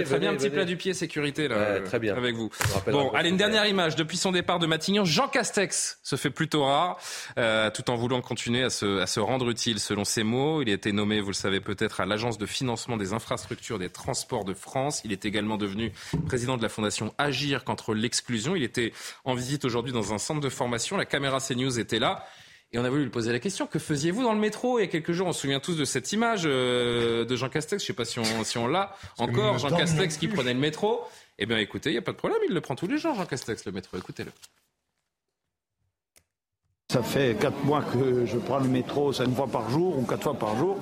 mettrais bien un petit plat du pied sécurité là, très bien. avec vous. Bon, allez, une dernière image. Depuis son départ de Matignon, Jean Castex se fait plutôt rare, euh, tout en voulant continuer à se, à se rendre utile. Selon ses mots, il a été nommé, vous le savez peut-être, à l'Agence de financement des infrastructures des transports de France. Il est également devenu président de la fondation Agir contre l'exclusion. Il était en visite aujourd'hui dans un centre de formation. La caméra CNews était là. Et on a voulu lui poser la question que faisiez-vous dans le métro? Il y a quelques jours On se souvient tous de cette image euh, de Jean Castex. Je ne sais pas si on, si on l'a encore. Jean Castex qui prenait le métro. Eh bien, écoutez, il n'y a pas de problème. Il le prend tous les jours, Jean Castex, le métro. Écoutez-le. Ça fait quatre mois que je prends le métro cinq fois par jour ou quatre fois par jour.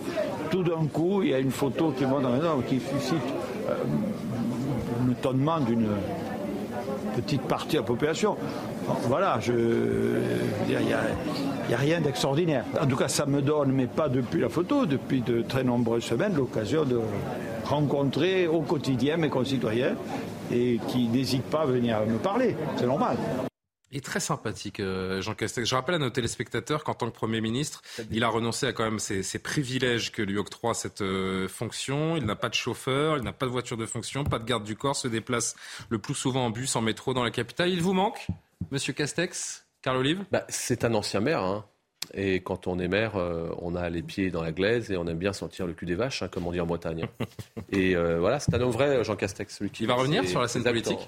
Tout d'un coup, il y a une photo qui va dans qui suscite euh, un étonnement d'une petite partie de la population. Voilà, il n'y a, rien d'extraordinaire. En tout cas, ça me donne, mais pas depuis la photo, depuis de très nombreuses semaines, l'occasion de rencontrer au quotidien mes concitoyens et qui n'hésitent pas à venir me parler. C'est normal. Il est très sympathique, euh, Jean Castex. Je rappelle à nos téléspectateurs qu'en tant que Premier ministre, il a renoncé à quand même ses, privilèges que lui octroie cette euh, fonction. Il n'a pas de chauffeur, il n'a pas de voiture de fonction, pas de garde du corps, se déplace le plus souvent en bus, en métro dans la capitale. Il vous manque, Monsieur Castex Carl Olive? Bah, C'est un ancien maire. Hein. Et quand on est maire, euh, on a les pieds dans la glaise et on aime bien sentir le cul des vaches, hein, comme on dit en Bretagne. et voilà, c'est un homme vrai, Jean Castex. Celui qui il va revenir sur la scène politique?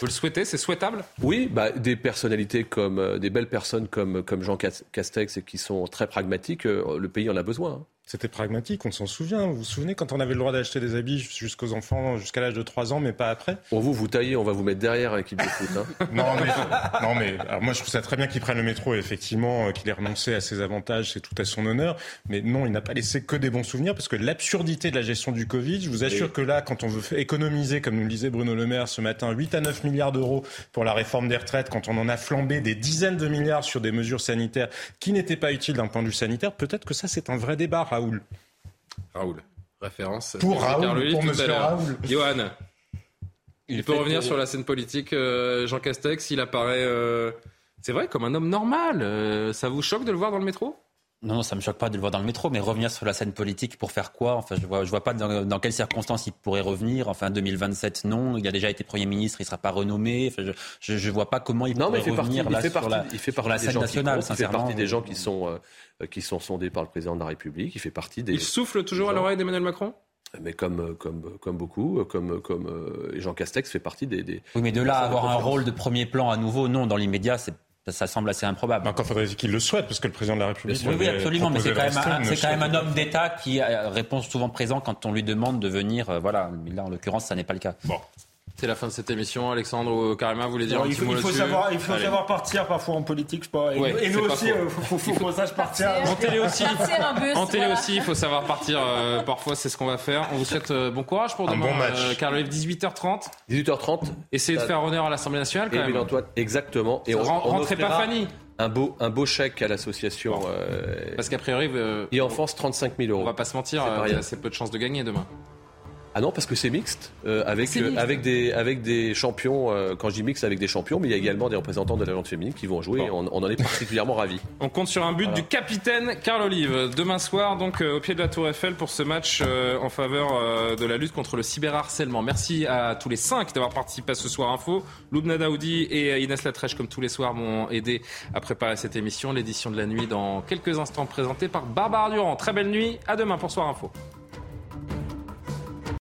Vous le souhaitez C'est souhaitable? Oui, bah, des personnalités comme euh, des belles personnes comme, comme Jean Castex qui sont très pragmatiques, euh, le pays en a besoin. C'était pragmatique, on s'en souvient. Vous vous souvenez quand on avait le droit d'acheter des habits jusqu'aux enfants jusqu'à l'âge de 3 ans, mais pas après? Pour vous, vous taillez, on va vous mettre derrière l'équipe de foot. Hein. non, mais, non, mais moi je trouve ça très bien qu'il prenne le métro, effectivement, euh, qu'il ait renoncé à ses avantages, c'est tout à son honneur. Mais non, il n'a pas laissé que des bons souvenirs, parce que l'absurdité de la gestion du Covid, je vous assure que là, quand on veut économiser, comme nous le disait Bruno Le Maire ce matin, 8 à 9 milliards d'euros pour la réforme des retraites, quand on en a flambé des dizaines de milliards sur des mesures sanitaires qui n'étaient pas utiles d'un point de vue sanitaire, peut-être que ça c'est un vrai débat, Raoul. Raoul. Référence. Pour Raoul, pour Monsieur Raoul. Johan. Il, peut revenir sur la scène politique. Euh, Jean Castex, il apparaît, euh, c'est vrai, comme un homme normal. Euh, ça vous choque de le voir dans le métro? Non, non, ça me choque pas de le voir dans le métro, mais revenir sur la scène politique pour faire quoi? Enfin, je vois, je vois pas dans, quelles circonstances il pourrait revenir. Enfin, 2027, non. Il a déjà été Premier ministre, il sera pas renommé. Enfin, je, je, vois pas comment il pourrait revenir là, sur la, il fait partie la scène nationale. Il fait partie des gens qui sont qui sont sondés par le président de la République. Il fait partie des. Il souffle toujours à l'oreille d'Emmanuel Macron? Mais comme, comme, comme beaucoup, comme, comme Jean Castex fait partie des, des Oui, mais de là avoir un rôle de premier plan à nouveau, non, dans l'immédiat, c'est ça, semble assez improbable. Encore faudrait qu'il le souhaite, parce que le président de la République. Oui, oui absolument, mais c'est quand, quand, même un homme d'État qui euh, répond souvent présent quand on lui demande de venir. Euh, voilà, là, en l'occurrence, ça n'est pas le cas. Bon. C'est la fin de cette émission. Alexandre ou Karima, vous voulez dire un il faut, il faut savoir, il faut savoir partir parfois en politique, je pas. Et, nous aussi, il euh, faut, faut, faut, sache partir. En télé aussi, en télé aussi, il faut savoir partir. Euh, parfois, c'est ce qu'on va faire. On vous souhaite euh, bon courage pour demain. Un bon match. Euh, Carl 18h30. 18h30. Essayez de faire honneur à l'Assemblée nationale quand même. Antoine, exactement. Et on, rentrez pas Fanny. Un beau, un beau chèque à l'association. Parce qu'a priori, et enfance 35 000 euros. On va pas se mentir, il y a assez peu de chances de gagner demain. Ah non, parce que c'est mixte, euh, avec, euh, avec, des, avec des champions, euh, quand je dis mixte, avec des champions, mais il y a également des représentants de la féminine qui vont jouer, on, en est particulièrement ravis. On compte sur un but du capitaine Carl Olive, demain soir, donc au pied de la Tour Eiffel, pour ce match en faveur de la lutte contre le cyberharcèlement. Merci à tous les cinq d'avoir participé à ce soir info. Loubna Daoudi et Inès Latrèche, comme tous les soirs, m'ont aidé à préparer cette émission, l'édition de la nuit, dans quelques instants présentée par Barbara Durand. Très belle nuit, à demain pour Soir Info.